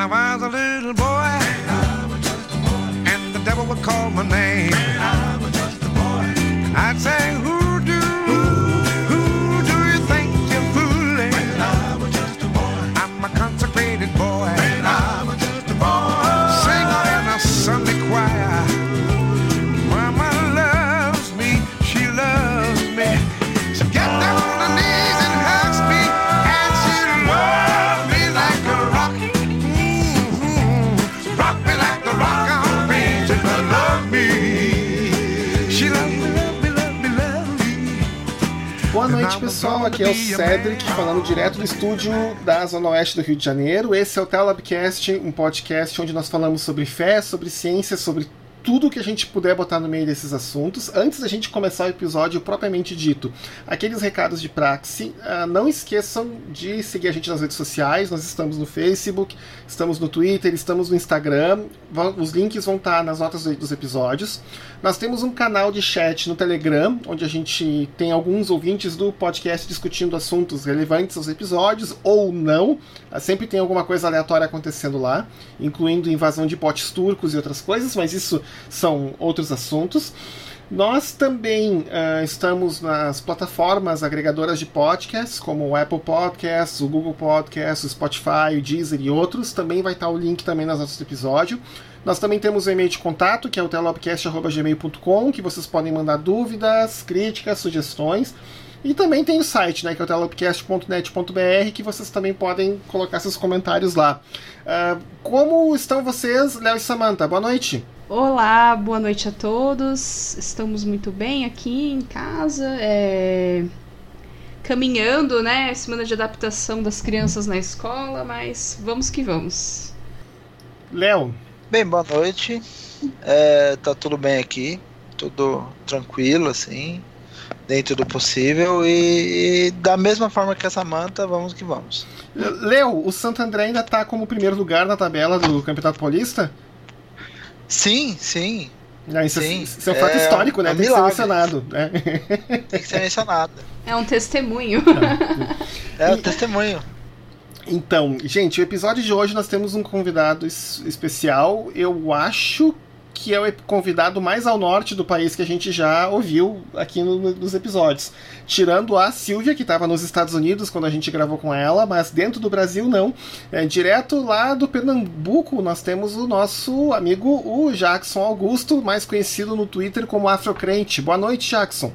I was a little boy, and the devil would call my name, pessoal. Aqui é o Cedric, falando direto do estúdio da Zona Oeste do Rio de Janeiro. Esse é o Telabcast, um podcast onde nós falamos sobre fé, sobre ciência, sobre tudo que a gente puder botar no meio desses assuntos. Antes da gente começar o episódio propriamente dito, aqueles recados de praxe, ah, não esqueçam de seguir a gente nas redes sociais. Nós estamos no Facebook, estamos no Twitter, estamos no Instagram. Os links vão estar nas notas do- dos episódios. Nós temos um canal de chat no Telegram, onde a gente tem alguns ouvintes do podcast discutindo assuntos relevantes aos episódios ou não. Ah, Sempre tem alguma coisa aleatória acontecendo lá, incluindo invasão de potes turcos e outras coisas, mas isso são outros assuntos. Nós também ah, estamos nas plataformas agregadoras de podcasts, como o Apple Podcasts, o Google Podcasts, o Spotify, o Deezer e outros. Também vai estar o link também nas notas do episódio. Nós também temos o e-mail de contato, que é o telopcast.gmail.com, que vocês podem mandar dúvidas, críticas, sugestões. E também tem o site, né, que é o telopcast.net.br, que vocês também podem colocar seus comentários lá. Ah, como estão vocês, Léo e Samantha? Boa noite. Olá, boa noite a todos. Estamos muito bem aqui em casa, é, caminhando, né? Semana de adaptação das crianças na escola, mas vamos que vamos. Léo, Bem, boa noite. É, tá tudo bem aqui, tudo tranquilo, assim, dentro do possível. E, e da mesma forma que a Samanta, vamos que vamos. Léo, o Santo André ainda tá como primeiro lugar na tabela do Campeonato Paulista? Sim, sim, Ah, isso, é- Sim, isso é um fato é histórico, né? um Tem que ser mencionado. né? tem que ser mencionado. É um testemunho. É o testemunho. Então, gente, o episódio de hoje nós temos um convidado es- especial. Eu acho que é o convidado mais ao norte do país que a gente já ouviu aqui no- no- nos episódios. Tirando a Silvia, que estava nos Estados Unidos quando a gente gravou com ela, mas dentro do Brasil não. É, direto lá do Pernambuco, nós temos o nosso amigo, o Jackson Augusto, mais conhecido no Twitter como Afrocrente. Boa noite, Jackson.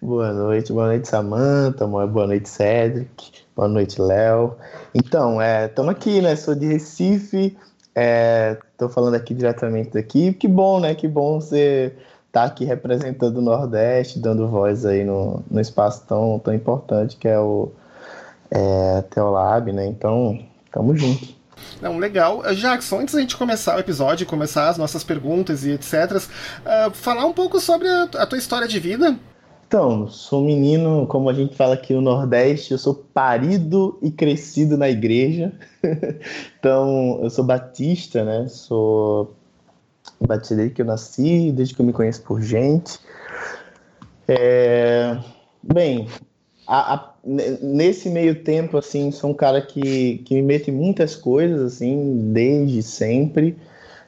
Boa noite, boa noite, Samantha, boa noite, Cedric, boa noite, Léo. Então, estamos aqui, né? Sou de Recife, estou falando aqui diretamente daqui. Que bom, né? Que bom você estar aqui representando o Nordeste, dando voz aí no, no espaço tão, tão importante que é o é, Teolab, né? Então, tamo junto. Não, legal. Uh, Jackson, antes da gente começar o episódio, começar as nossas perguntas e etc., uh, falar um pouco sobre a, a tua história de vida. Então, sou menino, como a gente fala aqui no Nordeste, eu sou parido e crescido na igreja. então, eu sou batista, né? Sou batista desde que eu nasci, desde que eu me conheço por gente. É, Bem, a- a- ne- nesse meio tempo, assim, sou um cara que, que me mete em muitas coisas, assim, desde sempre.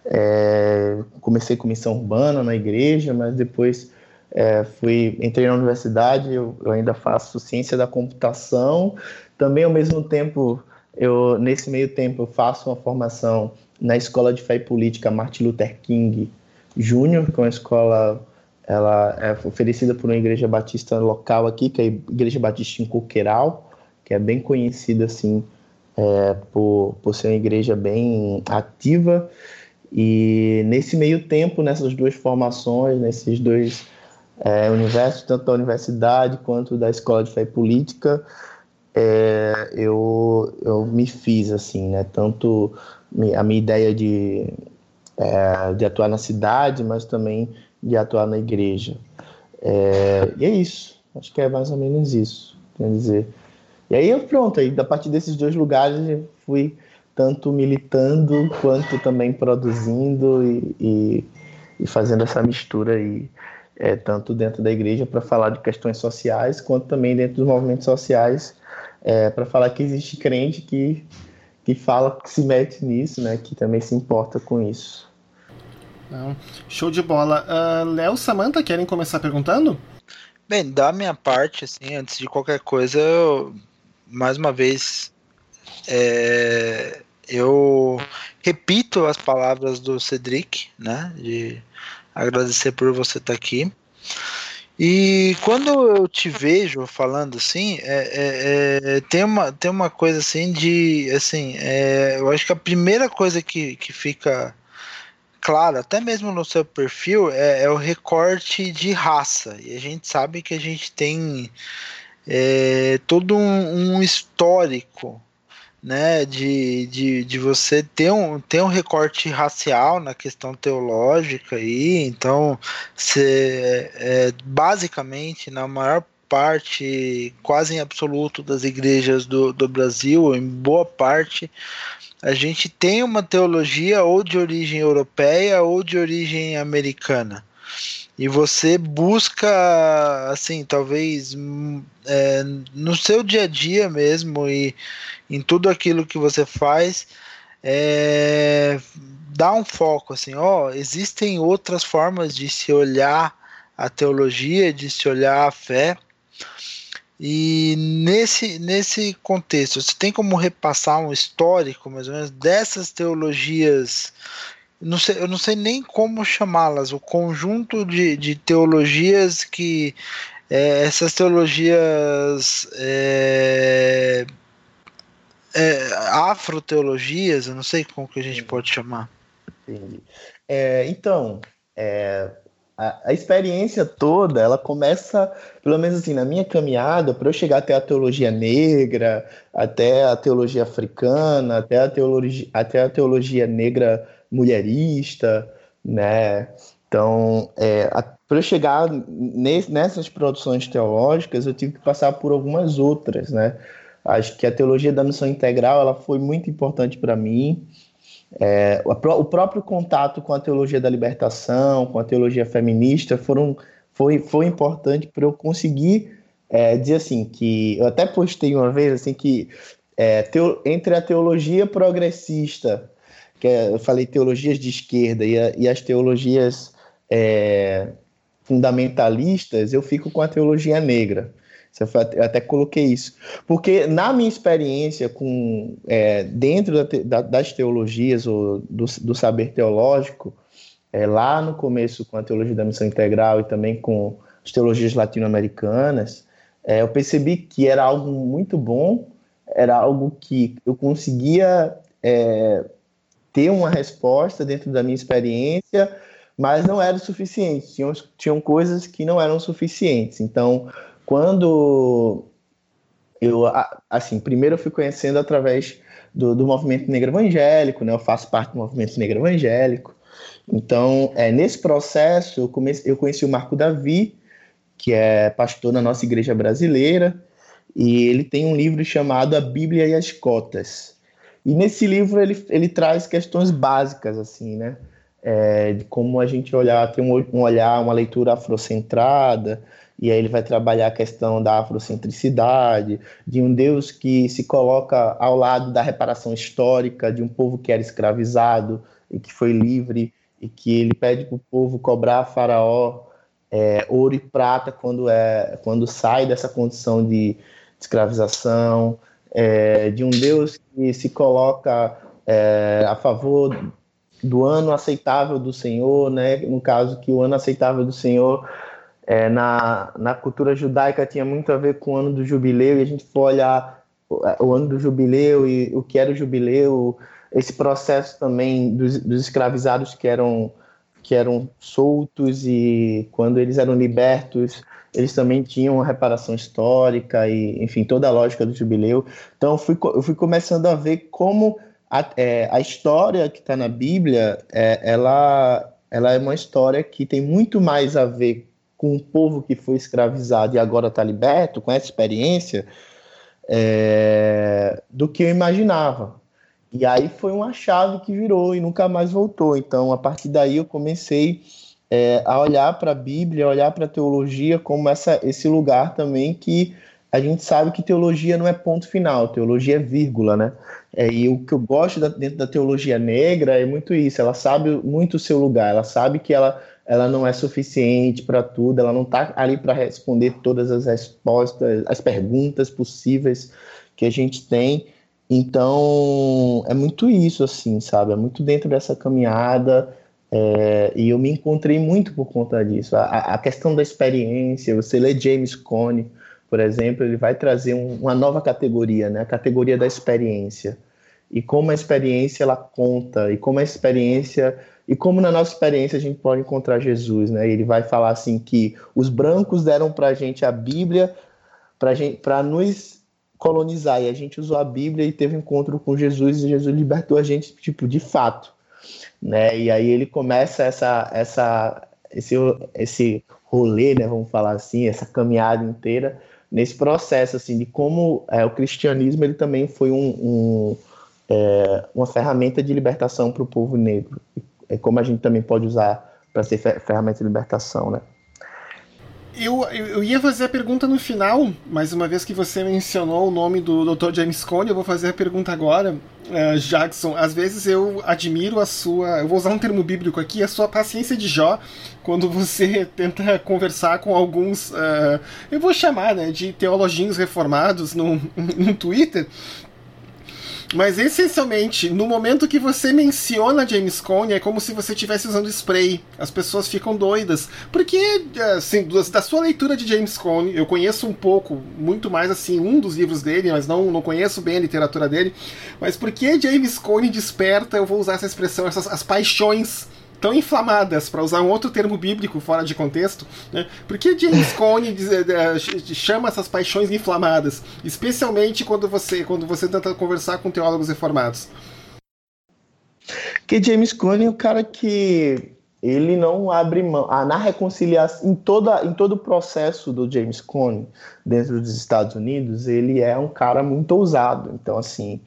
É, Comecei com missão urbana na igreja, mas depois é, fui, entrei na universidade, eu, eu ainda faço ciência da computação. Também, ao mesmo tempo, eu nesse meio tempo, eu faço uma formação na Escola de Fé e Política Martin Luther King Júnior, que é uma escola ela é oferecida por uma igreja batista local aqui, que é a Igreja Batista em Coqueiral, que é bem conhecida assim é, por, por ser uma igreja bem ativa. E nesse meio tempo, nessas duas formações, nesses dois é, universos, tanto da universidade quanto da escola de fé e política, é, eu, eu me fiz assim, né? Tanto a minha ideia de, é, de atuar na cidade, mas também de atuar na igreja. É, e é isso. Acho que é mais ou menos isso. Quer dizer. E aí pronto, aí a partir desses dois lugares eu fui tanto militando quanto também produzindo e, e, e fazendo essa mistura aí, é, tanto dentro da igreja para falar de questões sociais, quanto também dentro dos movimentos sociais é, para falar que existe crente que, que fala, que se mete nisso, né? Que também se importa com isso. Não. Show de bola. Uh, Léo, Samantha, querem começar perguntando? Bem, da minha parte, assim, antes de qualquer coisa, eu, mais uma vez, é, eu repito as palavras do Cedric, né? De agradecer por você estar aqui. E quando eu te vejo falando assim, é, é, é, tem, uma, tem uma coisa assim de. Assim, é, eu acho que a primeira coisa que, que fica claro, até mesmo no seu perfil, é, é, o recorte de raça. E a gente sabe que a gente tem é, todo um, um, histórico né, de, de, de você ter um, ter um recorte racial na questão teológica aí, então você é, basicamente na maior parte, quase em absoluto das igrejas do, do Brasil, em boa parte, a gente tem uma teologia ou de origem europeia ou de origem americana. E você busca, assim, talvez é, no seu dia a dia mesmo e em tudo aquilo que você faz, é, dá um foco, assim, ó, existem outras formas de se olhar a teologia, de se olhar a fé. E nesse, nesse contexto, você tem como repassar um histórico, mais ou menos, dessas teologias? Não sei, eu não sei nem como chamá-las, o conjunto de, de teologias que. É, essas teologias. É, é, afroteologias, eu não sei como que a gente pode chamar. Entendi. É, então, é, a, a, experiência toda, ela começa, pelo menos assim, na minha caminhada, para eu chegar até a teologia negra, até a teologia africana, até a teologia, até a teologia negra mulherista, né? Então, é, para eu chegar nessas produções teológicas, eu tive que passar por algumas outras, né? Acho que a teologia da missão integral ela foi muito importante para mim. É, o próprio contato com a teologia da libertação, com a teologia feminista, foram, foi, foi importante para eu conseguir é, dizer assim que eu até postei uma vez assim que é, teo, entre a teologia progressista, que é, eu falei teologias de esquerda e, a, e as teologias é, fundamentalistas, eu fico com a teologia negra. Eu até coloquei isso. Porque, na minha experiência com é, dentro da, da, das teologias ou do, do saber teológico, é, lá no começo com a teologia da missão integral e também com as teologias latino-americanas, é, eu percebi que era algo muito bom, era algo que eu conseguia é, ter uma resposta dentro da minha experiência, mas não era o suficiente. Tinham, tinham coisas que não eram suficientes. Então, quando eu, assim, primeiro eu fui conhecendo através do, do movimento negro evangélico, né? Eu faço parte do movimento negro evangélico. Então, é, nesse processo, eu, comecei, eu conheci o Marco Davi, que é pastor na nossa igreja brasileira, e ele tem um livro chamado A Bíblia e as Cotas. E nesse livro ele, ele traz questões básicas, assim, né? É, de como a gente olhar, ter um, um olhar, uma leitura afrocentrada, e aí ele vai trabalhar a questão da afrocentricidade, de um Deus que se coloca ao lado da reparação histórica de um povo que era escravizado e que foi livre, e que ele pede para o povo cobrar a Faraó é, ouro e prata quando, é, quando sai dessa condição de, de escravização, é, de um Deus que se coloca é, a favor do ano aceitável do Senhor, né? no caso que o ano aceitável do Senhor é, na, na cultura judaica tinha muito a ver com o ano do jubileu, e a gente for olhar o, o ano do jubileu e o que era o jubileu, esse processo também dos, dos escravizados que eram, que eram soltos e quando eles eram libertos, eles também tinham reparação histórica e, enfim, toda a lógica do jubileu. Então, eu fui, eu fui começando a ver como a, é, a história que está na Bíblia, é, ela, ela é uma história que tem muito mais a ver com um povo que foi escravizado e agora está liberto, com essa experiência, é, do que eu imaginava. E aí foi uma chave que virou e nunca mais voltou. Então, a partir daí, eu comecei é, a olhar para a Bíblia, a olhar para a teologia como essa, esse lugar também que a gente sabe que teologia não é ponto final, teologia é vírgula, né? É, e o que eu gosto da, dentro da teologia negra é muito isso, ela sabe muito o seu lugar, ela sabe que ela, ela não é suficiente para tudo, ela não está ali para responder todas as respostas, as perguntas possíveis que a gente tem. Então, é muito isso, assim, sabe? É muito dentro dessa caminhada, é, e eu me encontrei muito por conta disso. A, a, questão da experiência, você lê James Cone, por exemplo, ele vai trazer um, uma nova categoria, né? a categoria da experiência. E como a experiência ela conta, e como a experiência, e como na nossa experiência a gente pode encontrar Jesus. Né? Ele vai falar assim que os brancos deram para a gente a Bíblia para nos colonizar, e a gente usou a Bíblia e teve encontro com Jesus, e Jesus libertou a gente, tipo, de fato. Né? E aí ele começa essa, essa, esse, esse rolê, né, vamos falar assim, essa caminhada inteira, nesse processo assim de como é, o cristianismo ele também foi um, um é, uma ferramenta de libertação para o povo negro é como a gente também pode usar para ser ferramenta de libertação, né? Eu, eu ia fazer a pergunta no final, mas uma vez que você mencionou o nome do Dr. James Cone, eu vou fazer a pergunta agora. Uh, Jackson, às vezes eu admiro a sua. Eu vou usar um termo bíblico aqui, a sua paciência de Jó, quando você tenta conversar com alguns. Uh, eu vou chamar né, de teologinhos reformados no, no Twitter, mas essencialmente, no momento que você menciona James Cone, é como se você estivesse usando spray. As pessoas ficam doidas. Porque, assim, da sua leitura de James Cone, eu conheço um pouco, muito mais assim, um dos livros dele, mas não, não conheço bem a literatura dele. Mas porque James Cone desperta, eu vou usar essa expressão, essas as paixões tão inflamadas, para usar um outro termo bíblico fora de contexto, né? por que James Cone eh, chama essas paixões inflamadas, especialmente quando você, quando você tenta conversar com teólogos reformados? Que James Cone é o cara que ele não abre mão. Ah, na reconciliação, em, toda, em todo o processo do James Cone dentro dos Estados Unidos, ele é um cara muito ousado. Então, assim,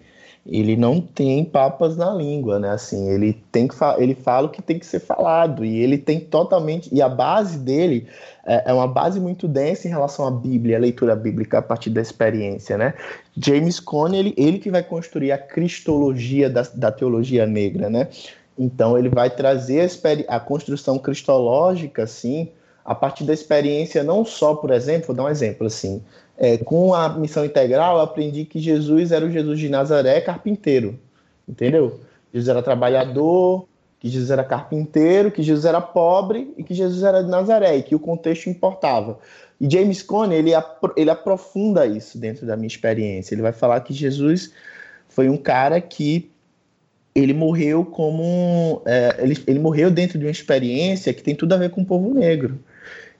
ele não tem papas na língua, né? Assim, ele tem que ele fala o que tem que ser falado e ele tem totalmente e a base dele é, é uma base muito densa em relação à Bíblia, a leitura bíblica a partir da experiência, né? James Cone ele, ele que vai construir a cristologia da, da teologia negra, né? Então ele vai trazer a, a construção cristológica, assim, a partir da experiência não só, por exemplo, vou dar um exemplo assim, é, com a missão integral, eu aprendi que Jesus era o Jesus de Nazaré carpinteiro. Entendeu? Jesus era trabalhador, que Jesus era carpinteiro, que Jesus era pobre e que Jesus era de Nazaré, e que o contexto importava. E James Cone, ele, ele aprofunda isso dentro da minha experiência. Ele vai falar que Jesus foi um cara que ele morreu como. É, ele, ele morreu dentro de uma experiência que tem tudo a ver com o povo negro.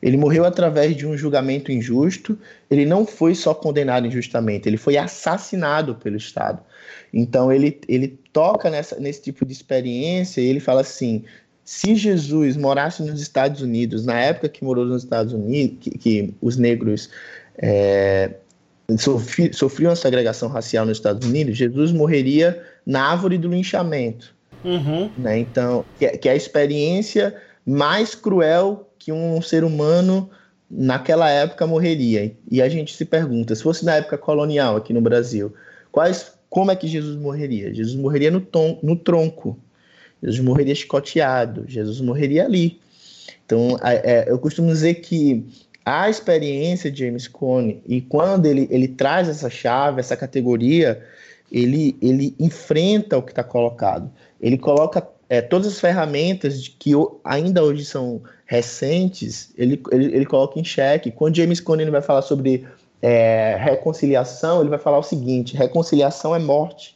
Ele morreu através de um julgamento injusto. Ele não foi só condenado injustamente, ele foi assassinado pelo Estado. Então ele, ele toca nessa, nesse tipo de experiência e ele fala assim: se Jesus morasse nos Estados Unidos, na época que morou nos Estados Unidos, que, que os negros é, sofri, sofriam a segregação racial nos Estados Unidos, Jesus morreria na árvore do linchamento. Uhum. Né? Então, que, é, que é a experiência mais cruel que um ser humano naquela época morreria. E a gente se pergunta, se fosse na época colonial aqui no Brasil, quais, como é que Jesus morreria? Jesus morreria no, tom, no tronco. Jesus morreria chicoteado. Jesus morreria ali. Então, é, eu costumo dizer que a experiência de James Cone, e quando ele, ele traz essa chave, essa categoria, ele, ele enfrenta o que está colocado. Ele coloca é, todas as ferramentas que ainda hoje são recentes, ele, ele, ele coloca em xeque. Quando James Cone vai falar sobre é, reconciliação, ele vai falar o seguinte: reconciliação é morte.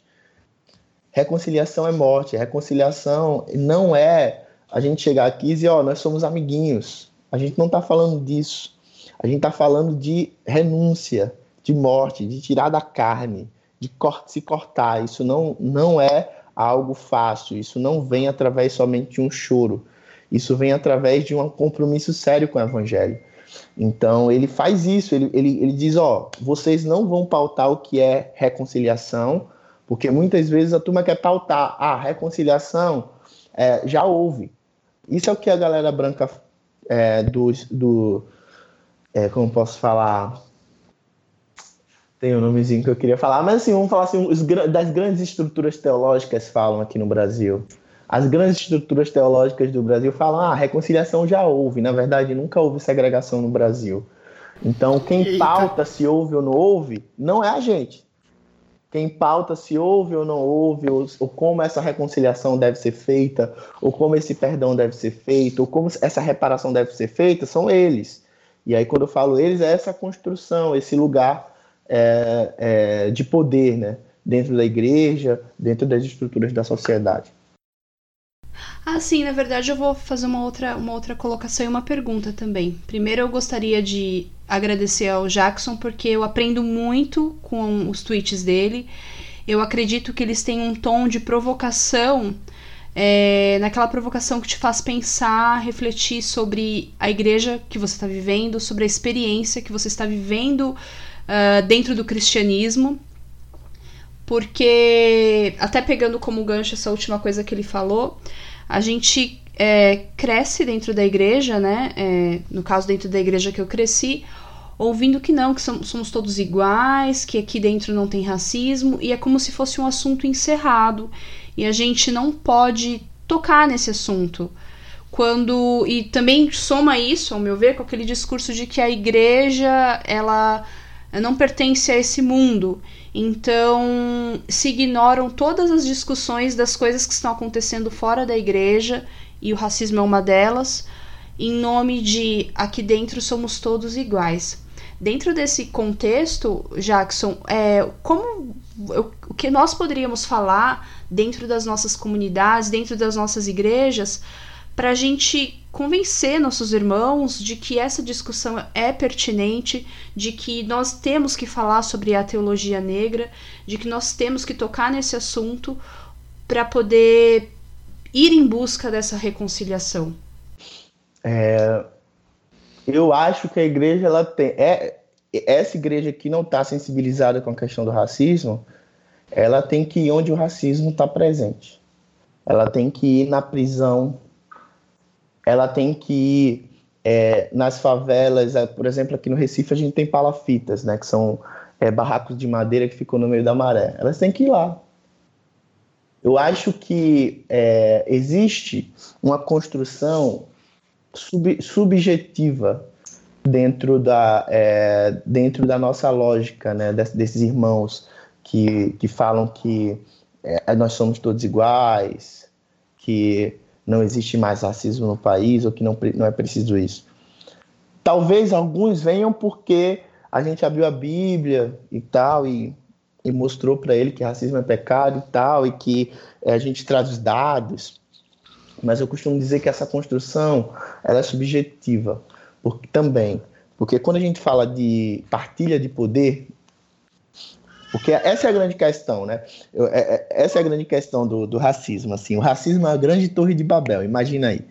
Reconciliação é morte. Reconciliação não é a gente chegar aqui e dizer, ó, oh, nós somos amiguinhos. A gente não está falando disso. A gente está falando de renúncia, de morte, de tirar da carne, de se cortar. Isso não, não é algo fácil. Isso não vem através somente de um choro. Isso vem através de um compromisso sério com o evangelho. Então ele faz isso, ele, ele, ele diz: ó, vocês não vão pautar o que é reconciliação, porque muitas vezes a turma quer pautar a ah, reconciliação, é, já houve. Isso é o que a galera branca é, do, do é, como posso falar, Tem um nomezinho que eu queria falar, mas assim, vamos falar assim, os, das grandes estruturas teológicas falam aqui no Brasil. As grandes estruturas teológicas do Brasil falam, ah, reconciliação já houve. Na verdade, nunca houve segregação no Brasil. Então, quem Eita. pauta se houve ou não houve, não é a gente. Quem pauta se houve ou não houve, ou, ou, como essa reconciliação deve ser feita, ou como esse perdão deve ser feito, ou como essa reparação deve ser feita, são eles. E aí, quando eu falo eles, é essa construção, esse lugar é, é, de poder, né? Dentro da igreja, dentro das estruturas da sociedade. Ah, sim, na verdade eu vou fazer uma outra, uma outra colocação e uma pergunta também. Primeiro eu gostaria de agradecer ao Jackson porque eu aprendo muito com os tweets dele. Eu acredito que eles têm um tom de provocação, é, naquela provocação que te faz pensar, refletir sobre a igreja que você está vivendo, sobre a experiência que você está vivendo uh, dentro do cristianismo. Porque, até pegando como gancho essa última coisa que ele falou, a gente é, cresce dentro da igreja, né? É, no caso, dentro da igreja que eu cresci, ouvindo que não, que somos todos iguais, que aqui dentro não tem racismo, e é como se fosse um assunto encerrado. E a gente não pode tocar nesse assunto. Quando. E também soma isso, ao meu ver, com aquele discurso de que a igreja ela não pertence a esse mundo. Então, se ignoram todas as discussões das coisas que estão acontecendo fora da igreja, e o racismo é uma delas, em nome de aqui dentro somos todos iguais. Dentro desse contexto, Jackson, é, como o que nós poderíamos falar dentro das nossas comunidades, dentro das nossas igrejas, para a gente convencer nossos irmãos de que essa discussão é pertinente, de que nós temos que falar sobre a teologia negra, de que nós temos que tocar nesse assunto para poder ir em busca dessa reconciliação. É, eu acho que a igreja ela tem é essa igreja que não está sensibilizada com a questão do racismo, ela tem que ir onde o racismo está presente. Ela tem que ir na prisão ela tem que ir é, nas favelas, é, por exemplo, aqui no Recife a gente tem palafitas, né, que são é, barracos de madeira que ficam no meio da maré. Elas têm que ir lá. Eu acho que é, existe uma construção sub, subjetiva dentro da, é, dentro da nossa lógica, né, desses irmãos que, que falam que é, nós somos todos iguais, que não existe mais racismo no país ou que não, não é preciso isso. Talvez alguns venham porque a gente abriu a Bíblia e tal e, e mostrou para ele que racismo é pecado e tal e que é, a gente traz os dados. Mas eu costumo dizer que essa construção ela é subjetiva, porque também, porque quando a gente fala de partilha de poder, porque essa é a grande questão, né? É, é, essa é a grande questão do, do racismo. Assim, o racismo é uma grande torre de Babel. Imagina aí,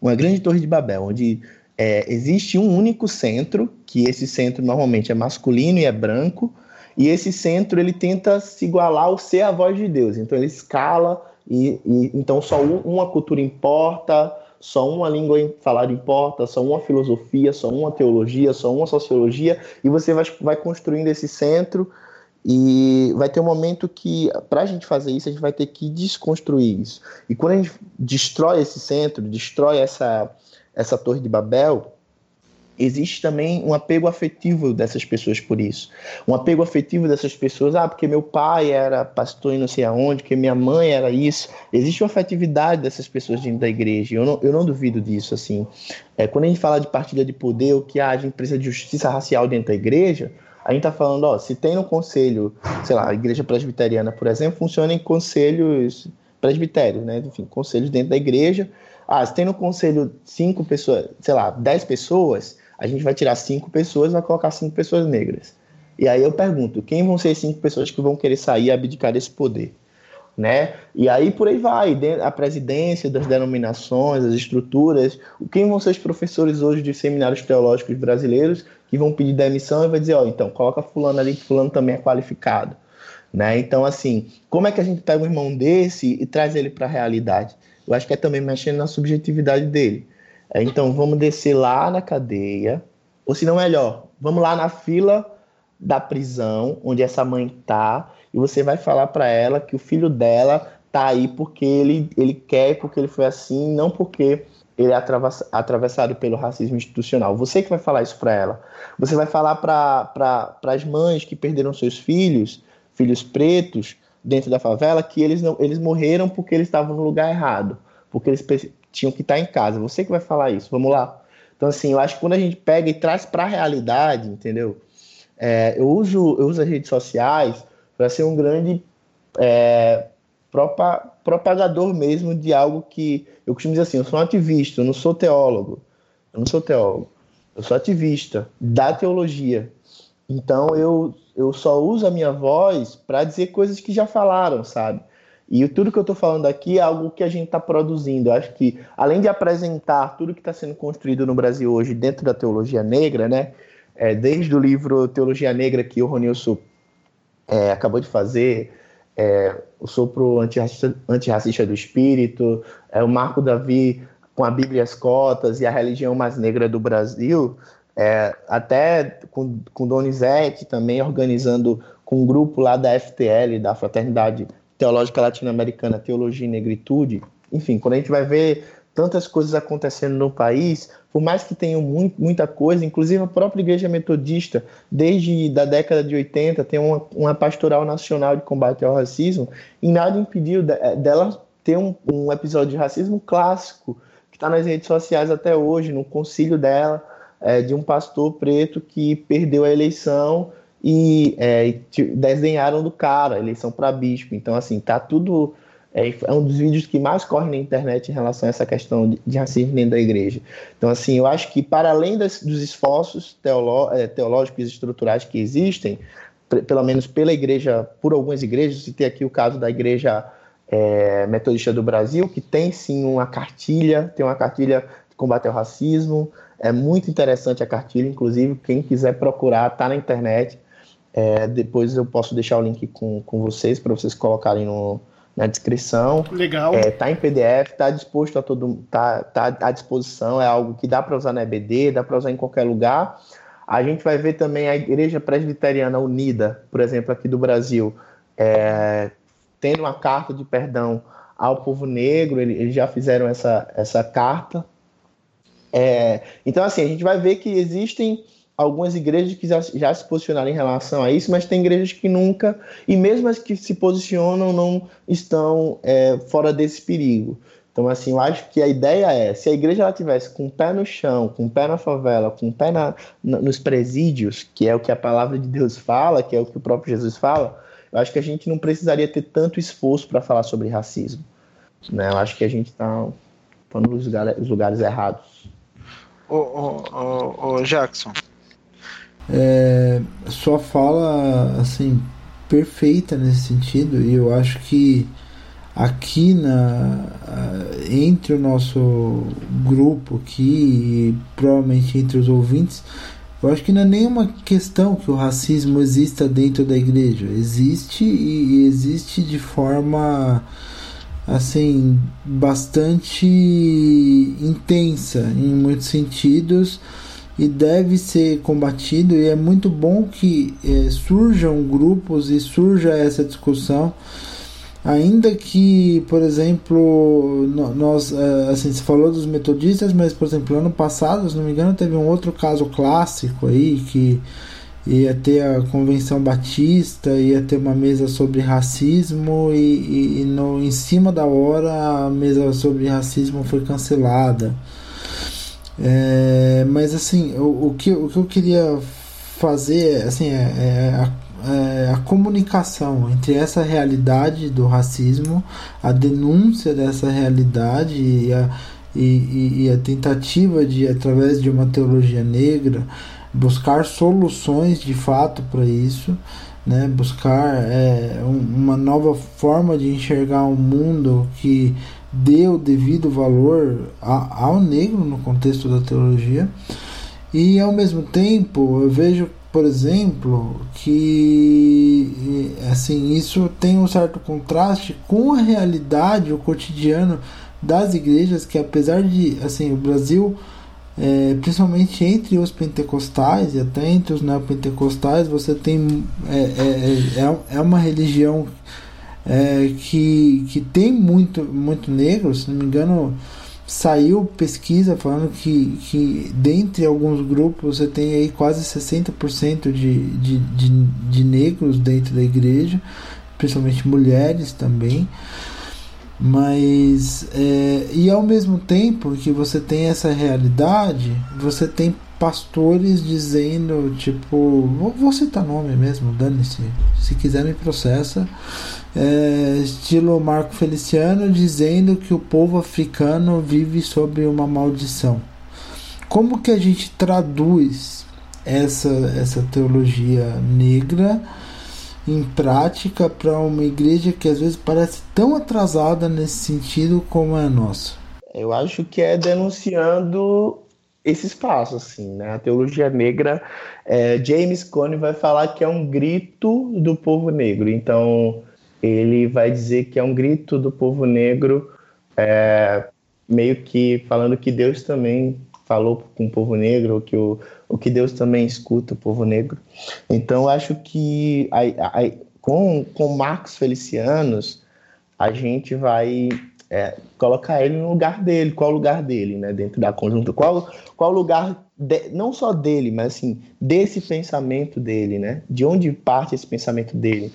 uma grande torre de Babel, onde é, existe um único centro, que esse centro normalmente é masculino e é branco, e esse centro ele tenta se igualar ao ser a voz de Deus. Então ele escala e, e então só um, uma cultura importa, só uma língua falada importa, só uma filosofia, só uma teologia, só uma sociologia, e você vai, vai construindo esse centro e vai ter um momento que, para a gente fazer isso, a gente vai ter que desconstruir isso. E quando a gente destrói esse centro, destrói essa, essa torre de Babel, existe também um apego afetivo dessas pessoas por isso. Um apego afetivo dessas pessoas, ah, porque meu pai era pastor e não sei aonde, porque minha mãe era isso. Existe uma afetividade dessas pessoas dentro da igreja. Eu não, eu não duvido disso, assim. É, quando a gente fala de partilha de poder, o que há de empresa de justiça racial dentro da igreja, a gente está falando, ó, se tem no conselho, sei lá, a igreja presbiteriana, por exemplo, funciona em conselhos presbitérios, né? Enfim, conselhos dentro da igreja. Ah, se tem no conselho cinco pessoas, sei lá, dez pessoas, a gente vai tirar cinco pessoas vai colocar cinco pessoas negras. E aí eu pergunto, quem vão ser as cinco pessoas que vão querer sair e abdicar desse poder? Né? E aí por aí vai, a presidência das denominações, as estruturas, quem vão ser os professores hoje de seminários teológicos brasileiros que vão pedir demissão e vai dizer, ó, oh, então coloca fulano ali que fulano também é qualificado, né? Então assim, como é que a gente pega um irmão desse e traz ele para a realidade? Eu acho que é também mexendo na subjetividade dele. É, então vamos descer lá na cadeia, ou se não melhor, vamos lá na fila da prisão onde essa mãe tá e você vai falar para ela que o filho dela tá aí porque ele, ele quer, porque ele foi assim, não porque ele é atravessado pelo racismo institucional. Você que vai falar isso para ela. Você vai falar para pra, as mães que perderam seus filhos, filhos pretos, dentro da favela, que eles, não, eles morreram porque eles estavam no lugar errado, porque eles tinham que estar em casa. Você que vai falar isso. Vamos lá. Então, assim, eu acho que quando a gente pega e traz para a realidade, entendeu? É, eu, uso, eu uso as redes sociais para ser um grande é, propagador mesmo de algo que eu costumo dizer assim, eu sou um ativista, eu não sou teólogo, eu não sou teólogo, eu sou ativista da teologia. Então eu, eu só uso a minha voz para dizer coisas que já falaram, sabe? E tudo que eu estou falando aqui é algo que a gente está produzindo. Eu acho que, além de apresentar tudo que está sendo construído no Brasil hoje dentro da teologia negra, né? É, desde o livro Teologia Negra que o Ronilson é, acabou de fazer, é, o sopro antirracista, do espírito, é, o Marco Davi com a Bíblia às cotas e a religião mais negra do Brasil, é, até com, com Donizete também organizando com um grupo lá da FTL, da Fraternidade Teológica Latino-Americana, Teologia e Negritude. Enfim, quando a gente vai ver tantas coisas acontecendo no país, por mais que tenham muito, muita coisa, inclusive a própria Igreja Metodista, desde da década de 80, tem uma, uma pastoral nacional de combate ao racismo, e nada impediu de, dela ter um, um episódio de racismo clássico, que está nas redes sociais até hoje, no concílio dela, é, de um pastor preto que perdeu a eleição e é, desenharam do cara, eleição para bispo. Então, assim, tá tudo é, é, um dos vídeos que mais corre na internet em relação a essa questão de, de racismo dentro da igreja. Então, assim, eu acho que para além das, dos esforços teoló, é, teológicos e estruturais que existem, pelo menos pela igreja, por algumas igrejas, citei aqui o caso da igreja é, metodista do Brasil, que tem sim uma cartilha, tem uma cartilha de combate ao racismo, é muito interessante a cartilha, inclusive, quem quiser procurar, está na internet, é, depois eu posso deixar o link com, com vocês, para vocês colocarem no, na descrição. Legal. É, tá em PDF, tá disposto a todo, tá, tá à disposição. É algo que dá para usar na EBD, dá para usar em qualquer lugar. A gente vai ver também a Igreja Presbiteriana Unida, por exemplo, aqui do Brasil, é, tendo uma carta de perdão ao povo negro. Eles já fizeram essa, essa carta. É, então, assim, a gente vai ver que existem algumas igrejas que já, já, se posicionaram em relação a isso, mas tem igrejas que nunca, e mesmo as que se posicionam, não estão é, fora desse perigo. Então, assim, eu acho que a ideia é, se a igreja ela tivesse com o pé no chão, com o pé na favela, com o pé na, na, nos presídios, que é o que a palavra de Deus fala, que é o que o próprio Jesus fala, eu acho que a gente não precisaria ter tanto esforço para falar sobre racismo. Né? Eu acho que a gente está tá nos lugares, lugares errados. Ô, ô, ô, ô Jackson, é, sua fala assim perfeita nesse sentido e eu acho que aqui na entre o nosso grupo aqui e provavelmente entre os ouvintes eu acho que não é nenhuma questão que o racismo exista dentro da igreja. Existe e existe de forma assim bastante intensa em muitos sentidos e deve ser combatido e é muito bom que é, surjam grupos e surja essa discussão. Ainda que por exemplo nós é, assim se falou dos metodistas mas por exemplo ano passado se não me engano teve um outro caso clássico aí que ia ter a convenção batista ia ter uma mesa sobre racismo e, e, e no em cima da hora a mesa sobre racismo foi cancelada é, mas assim, o, o, que, o que eu queria fazer assim, é, é, a, é a comunicação entre essa realidade do racismo, a denúncia dessa realidade e a, e, e, a tentativa de, através de uma teologia negra, buscar soluções de fato para isso, né? buscar é, uma nova forma de enxergar o um mundo que dê o devido valor ao negro no contexto da teologia. E ao mesmo tempo, eu vejo, por exemplo, que assim, isso tem um certo contraste com a realidade, o cotidiano das igrejas, que apesar de assim, o Brasil é, principalmente entre os pentecostais e até entre os neopentecostais, você tem é, é, é, é uma religião é, que, que tem muito, muito negro, se não me engano, saiu pesquisa falando que, que dentre alguns grupos você tem aí quase 60% de, de, de, de negros dentro da igreja, principalmente mulheres também. Mas, é, e ao mesmo tempo que você tem essa realidade, você tem pastores dizendo, tipo, vou, vou citar nome mesmo, dane-se, se quiser me processa, é, estilo Marco Feliciano, dizendo que o povo africano vive sobre uma maldição. Como que a gente traduz essa, essa teologia negra? em prática para uma igreja que às vezes parece tão atrasada nesse sentido como é a nossa? Eu acho que é denunciando esse espaço, assim, né? A teologia negra, é, James Cone vai falar que é um grito do povo negro. Então, ele vai dizer que é um grito do povo negro, é, meio que falando que Deus também falou com o povo negro, que o, o que Deus também escuta o povo negro. Então, acho que a, a, com, com Marcos Felicianos, a gente vai é, colocar ele no lugar dele. Qual o lugar dele, né? Dentro da conjunta. Qual qual lugar de, não só dele, mas assim desse pensamento dele, né? De onde parte esse pensamento dele?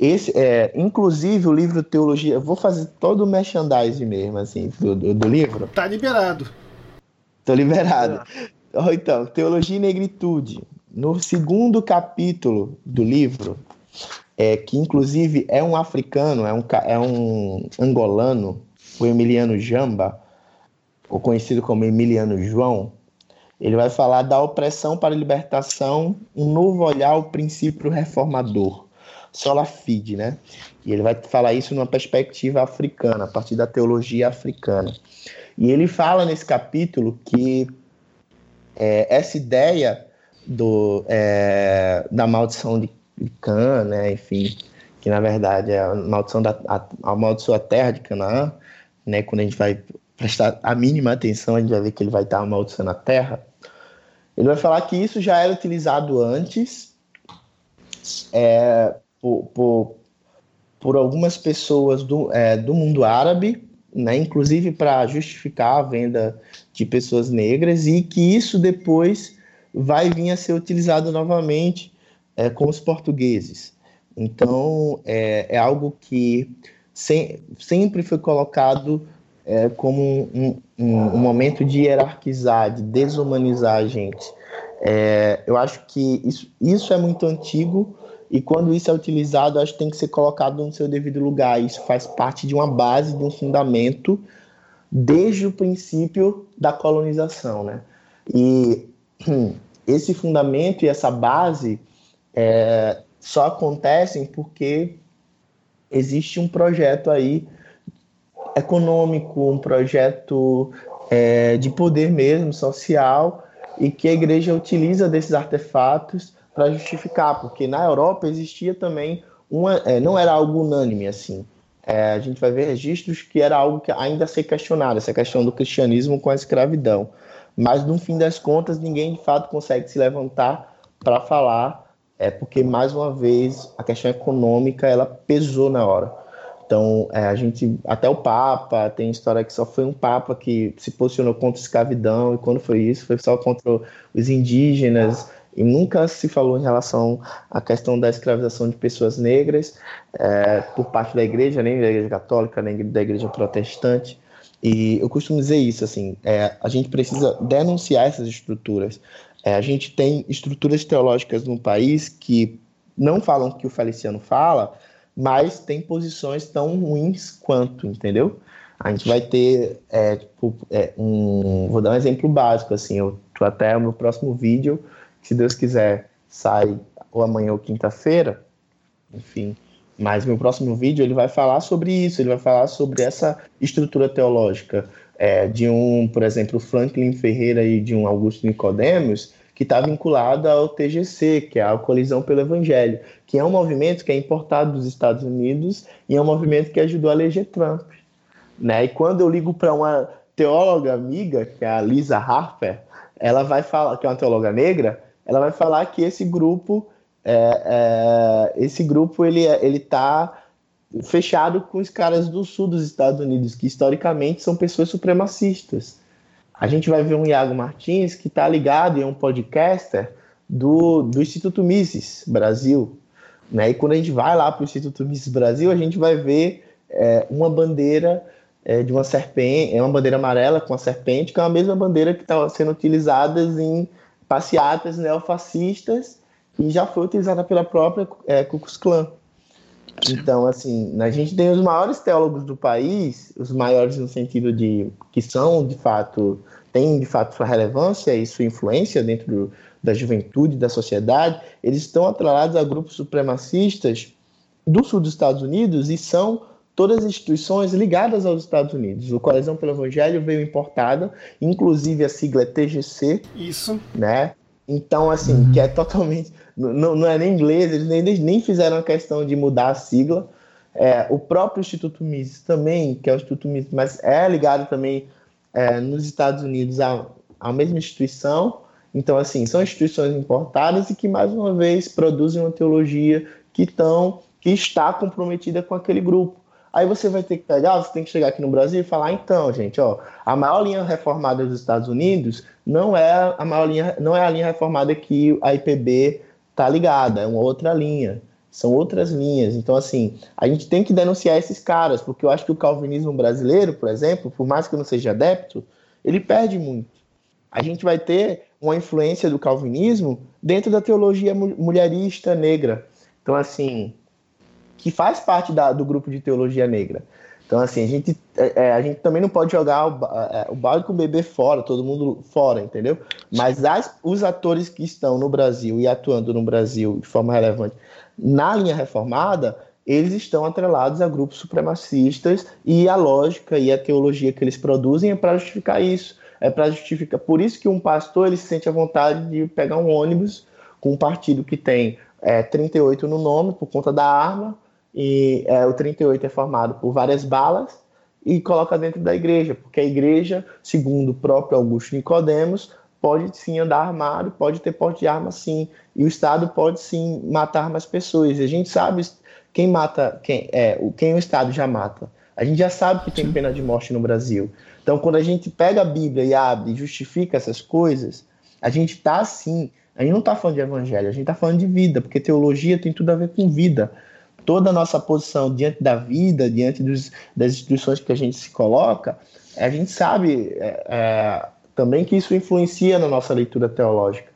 Esse, é, inclusive o livro Teologia, eu vou fazer todo o merchandising mesmo, assim, do, do, do livro. Tá liberado. Tô liberado. É. Então, Teologia e Negritude. No segundo capítulo do livro, é, que inclusive é um africano, é um, é um angolano, o Emiliano Jamba, ou conhecido como Emiliano João, ele vai falar da opressão para a libertação, um novo olhar ao princípio reformador, sola fide, né? E ele vai falar isso numa perspectiva africana, a partir da teologia africana. E ele fala nesse capítulo que é, essa ideia do, é, da maldição de Cã, né, enfim, que na verdade é a maldição da a, a maldição da terra de Canaã, né, quando a gente vai prestar a mínima atenção, a gente vai ver que ele vai estar amaldiçoando a terra. Ele vai falar que isso já era utilizado antes é, por, por, por, algumas pessoas do, é, do mundo árabe né, inclusive para justificar a venda de pessoas negras, e que isso depois vai vir a ser utilizado novamente é, com os portugueses. Então, é, é algo que se, sempre foi colocado é, como um, um, um, momento de hierarquizar, de desumanizar a gente. É, eu acho que isso, isso é muito antigo, e quando isso é utilizado, acho que tem que ser colocado no seu devido lugar. Isso faz parte de uma base, de um fundamento, desde o princípio da colonização, né? E esse fundamento e essa base é, só acontecem porque existe um projeto aí econômico, um projeto é, de poder mesmo, social, e que a igreja utiliza desses artefatos para justificar, porque na Europa existia também uma, é, não era algo unânime assim. É, a gente vai ver registros que era algo que ainda a ser questionado, essa questão do cristianismo com a escravidão. Mas no fim das contas, ninguém de fato consegue se levantar para falar, é porque mais uma vez a questão econômica ela pesou na hora. Então, é, a gente, até o Papa, tem história que só foi um Papa que se posicionou contra a escravidão, e quando foi isso, foi só contra os indígenas, e nunca se falou em relação à questão da escravização de pessoas negras é, por parte da igreja, nem da igreja católica, nem da igreja protestante. E eu costumo dizer isso, assim, é, a gente precisa denunciar essas estruturas. É, a gente tem estruturas teológicas no país que não falam o que o Feliciano fala, mas tem posições tão ruins quanto, entendeu? A gente vai ter, é, tipo, é, um, vou dar um exemplo básico, assim, eu tô até o meu próximo vídeo se Deus quiser, sai ou amanhã ou quinta-feira, enfim. Mas meu próximo vídeo ele vai falar sobre isso, ele vai falar sobre essa estrutura teológica é, de um, por exemplo, Franklin Ferreira e de um Augusto Nicodemos, que está vinculado ao TGC, que é a Colisão pelo Evangelho, que é um movimento que é importado dos Estados Unidos e é um movimento que ajudou a eleger Trump. Né? E quando eu ligo para uma teóloga amiga, que é a Lisa Harper, ela vai falar, que é uma teóloga negra, ela vai falar que esse grupo, é, é, esse grupo ele é, ele está fechado com os caras do sul dos Estados Unidos, que historicamente são pessoas supremacistas. A gente vai ver um Iago Martins que está ligado e é um podcaster do, do Instituto Mises Brasil. Né? E quando a gente vai lá para o Instituto Mises Brasil, a gente vai ver é, uma bandeira é, de uma serpente, é uma bandeira amarela com a serpente, que é a mesma bandeira que estava sendo utilizada em passeatas neofascistas e já foi utilizada pela própria é, Ku Klux Klan. Então, assim, a gente tem os maiores teólogos do país, os maiores no sentido de que são, de fato, têm de fato sua relevância e sua influência dentro do, da juventude, da sociedade, eles estão atrelados a grupos supremacistas do sul dos Estados Unidos e são todas as instituições ligadas aos Estados Unidos. O Coalizão pelo Evangelho veio importada, inclusive a sigla é TGC. Isso. Né? Então, assim, uhum. que é totalmente. Não, não é nem inglês, eles nem, nem fizeram a questão de mudar a sigla. É, o próprio Instituto Mises também, que é o Instituto Mises, mas é ligado também é, nos Estados Unidos à, à mesma instituição. Então, assim, são instituições importadas e que, mais uma vez, produzem uma teologia que, tão, que está comprometida com aquele grupo. Aí você vai ter que pegar, você tem que chegar aqui no Brasil e falar, então, gente, ó, a maior linha reformada dos Estados Unidos não é a maior linha, não é a linha reformada que a IPB tá ligada, é uma outra linha. São outras linhas. Então, assim, a gente tem que denunciar esses caras, porque eu acho que o calvinismo brasileiro, por exemplo, por mais que eu não seja adepto, ele perde muito. A gente vai ter uma influência do calvinismo dentro da teologia mulherista negra. Então, assim, que faz parte da, do grupo de teologia negra. Então, assim, a gente, é, é a gente também não pode jogar o, é, o balde com o bebê fora, todo mundo fora, entendeu? Mas as, os atores que estão no Brasil e atuando no Brasil de forma relevante na linha reformada, eles estão atrelados a grupos supremacistas e a lógica e a teologia que eles produzem é para justificar isso. É para justificar. Por isso que um pastor ele se sente à vontade de pegar um ônibus com um partido que tem é, 38 no nome por conta da arma e é, o 38 é formado por várias balas e coloca dentro da igreja, porque a igreja, segundo o próprio Augusto Nicodemos, pode sim andar armado, pode ter porte de arma sim, e o Estado pode sim matar mais pessoas. E a gente sabe quem mata, quem é, quem o Estado já mata. A gente já sabe que tem pena de morte no Brasil. Então, quando a gente pega a Bíblia e abre e justifica essas coisas, a gente está assim. A gente não está falando de evangelho, a gente está falando de vida, porque teologia tem tudo a ver com vida toda a nossa posição diante da vida, diante dos, das instituições que a gente se coloca, a gente sabe é, é, também que isso influencia na nossa leitura teológica.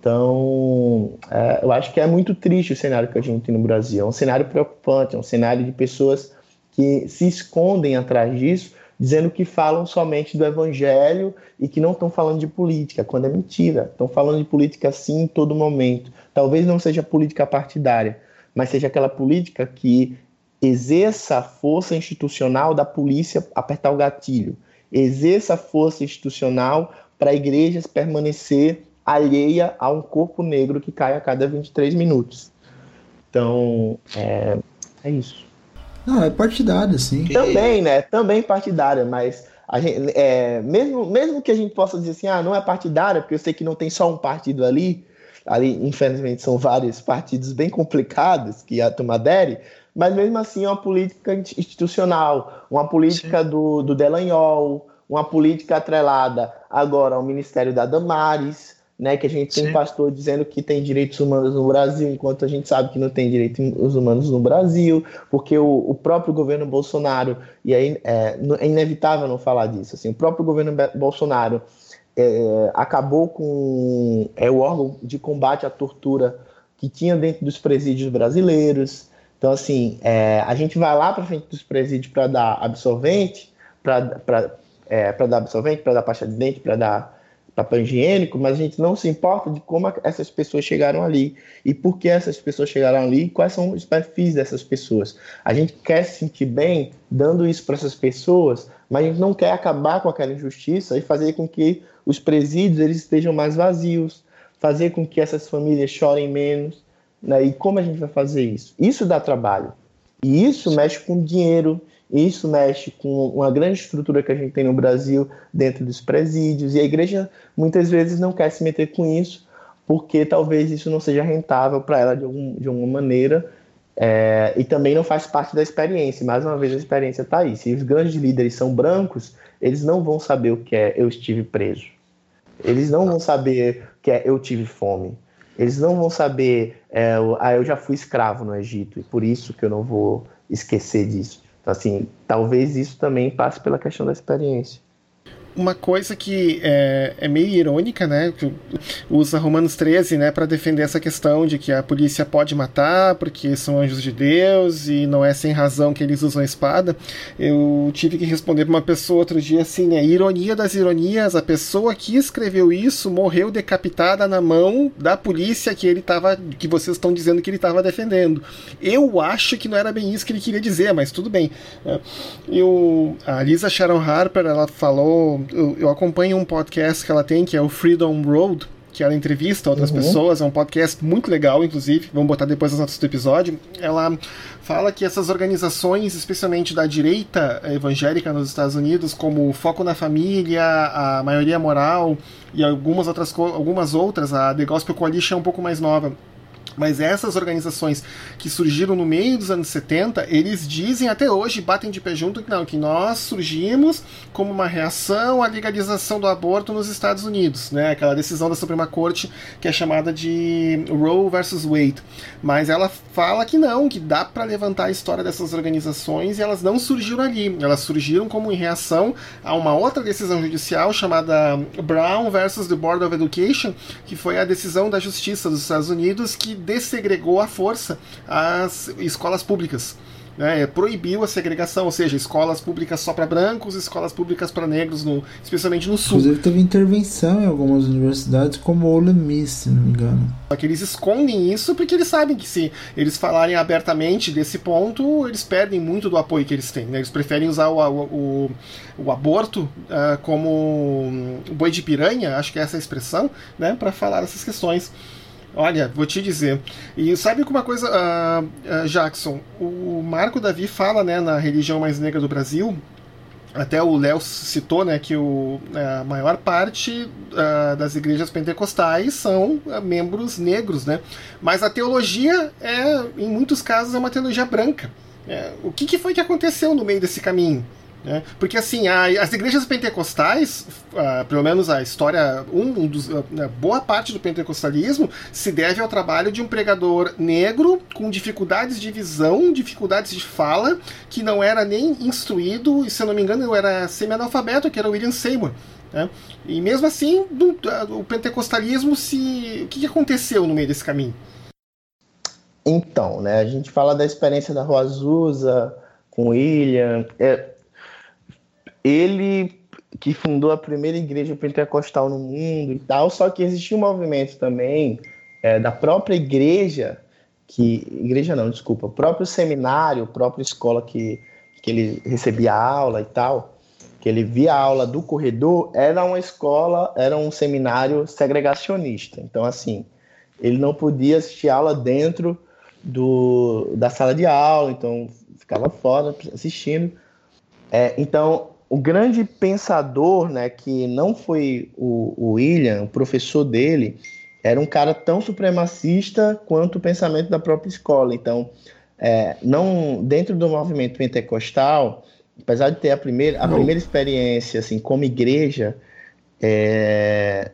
Então, é, eu acho que é muito triste o cenário que a gente tem no Brasil. É um cenário preocupante, é um cenário de pessoas que se escondem atrás disso, dizendo que falam somente do evangelho e que não estão falando de política, quando é mentira. Estão falando de política sim em todo momento. Talvez não seja política partidária, mas seja aquela política que exerça a força institucional da polícia apertar o gatilho, exerça a força institucional para a igreja permanecer alheia a um corpo negro que cai a cada 23 minutos. Então, é, é isso. Não, é partidária, sim. Também, né? Também partidária, mas a gente, é, mesmo, mesmo que a gente possa dizer assim, ah, não é partidária, porque eu sei que não tem só um partido ali, ali, infelizmente, são vários partidos bem complicados que a turma adere, mas mesmo assim é uma política institucional, uma política do, do Delanhol, uma política atrelada agora ao Ministério da Damares, né, que a gente tem Sim. pastor dizendo que tem direitos humanos no Brasil, enquanto a gente sabe que não tem direitos humanos no Brasil, porque o, o próprio governo Bolsonaro, e aí é, é, inevitável não falar disso, assim, o próprio governo Bolsonaro é, acabou com é, o órgão de combate à tortura que tinha dentro dos presídios brasileiros. Então, assim, é, a gente vai lá para frente dos presídios para dar absorvente, para é, dar absorvente, para dar pasta de dente, para dar papel higiênico, mas a gente não se importa de como essas pessoas chegaram ali e por que essas pessoas chegaram ali e quais são os perfis dessas pessoas. A gente quer se sentir bem dando isso para essas pessoas, mas a gente não quer acabar com aquela injustiça e fazer com que os presídios eles estejam mais vazios, fazer com que essas famílias chorem menos. Né? E como a gente vai fazer isso? Isso dá trabalho. E isso mexe com dinheiro, isso mexe com uma grande estrutura que a gente tem no Brasil dentro dos presídios, e a igreja muitas vezes não quer se meter com isso, porque talvez isso não seja rentável para ela de, algum, de alguma maneira, é, e também não faz parte da experiência. Mais uma vez, a experiência está aí. Se os grandes líderes são brancos, eles não vão saber o que é eu estive preso. Eles não vão saber o que é eu tive fome. Eles não vão saber, é, ah, eu já fui escravo no Egito e por isso que eu não vou esquecer disso. Então, assim, talvez isso também passe pela questão da experiência uma coisa que é, é, meio irônica, né? Que usa Romanos 13, né, para defender essa questão de que a polícia pode matar porque são anjos de Deus e não é sem razão que eles usam a espada. Eu tive que responder para uma pessoa outro dia assim, né? Ironia das ironias, a pessoa que escreveu isso morreu decapitada na mão da polícia que ele tava, que vocês estão dizendo que ele estava defendendo. Eu acho que não era bem isso que ele queria dizer, mas tudo bem. Eu, a Lisa Sharon Harper, ela falou eu, eu, acompanho um podcast que ela tem, que é o Freedom Road, que ela entrevista outras uhum. pessoas, é um podcast muito legal, inclusive, vamos botar depois as notas do episódio. Ela fala que essas organizações, especialmente da direita evangélica nos Estados Unidos, como o Foco na Família, a Maioria Moral e algumas outras, algumas outras, a The Gospel Coalition é um pouco mais nova, mas essas organizações que surgiram no meio dos anos 70, eles dizem até hoje, batem de pé junto, que não, que nós surgimos como uma reação à legalização do aborto nos Estados Unidos, né? Aquela decisão da Suprema Corte que é chamada de Roe versus Wade. Mas ela fala que não, que dá para levantar a história dessas organizações e elas não surgiram ali. Elas surgiram como em reação a uma outra decisão judicial chamada Brown versus the Board of Education, que foi a decisão da Justiça dos Estados Unidos que dessegregou à força as escolas públicas. Né, proibiu a segregação, ou seja, escolas públicas só para brancos, escolas públicas para negros, no, especialmente no sul. Inclusive teve intervenção em algumas universidades, como Ole Miss, se não me engano. Só que eles escondem isso porque eles sabem que se eles falarem abertamente desse ponto, eles perdem muito do apoio que eles têm. Né? Eles preferem usar o, o, o aborto uh, como boi de piranha, acho que é essa a expressão, né, para falar essas questões. Olha, vou te dizer. E sabe uma coisa, uh, uh, Jackson? O Marco Davi fala né, na religião mais negra do Brasil. Até o Léo citou né, que o, a maior parte uh, das igrejas pentecostais são membros negros, né? Mas a teologia é, em muitos casos, é uma teologia branca. É, o que, que foi que aconteceu no meio desse caminho? Né? Porque assim, a, as igrejas pentecostais, uh, pelo menos a história, um, um dos, uh, boa parte do pentecostalismo se deve ao trabalho de um pregador negro com dificuldades de visão, dificuldades de fala, que não era nem instruído, e se eu não me engano, eu era semi-analfabeto, que era William Seymour. Né? E mesmo assim, do, uh, o pentecostalismo se. O que aconteceu no meio desse caminho? Então, né, a gente fala da experiência da Rua Azusa com William. É, ele que fundou a primeira igreja pentecostal no mundo e tal, só que existia um movimento também é, da própria igreja, que igreja não, desculpa, o próprio seminário, a própria escola que, que ele recebia aula e tal, que ele via a aula do corredor, era uma escola, era um seminário segregacionista. Então, assim, ele não podia assistir aula dentro do, da sala de aula, então ficava fora assistindo. É, então, o grande pensador, né, que não foi o, o William, o professor dele, era um cara tão supremacista quanto o pensamento da própria escola. Então, é, não dentro do movimento pentecostal, apesar de ter a primeira, a primeira experiência assim como igreja, é,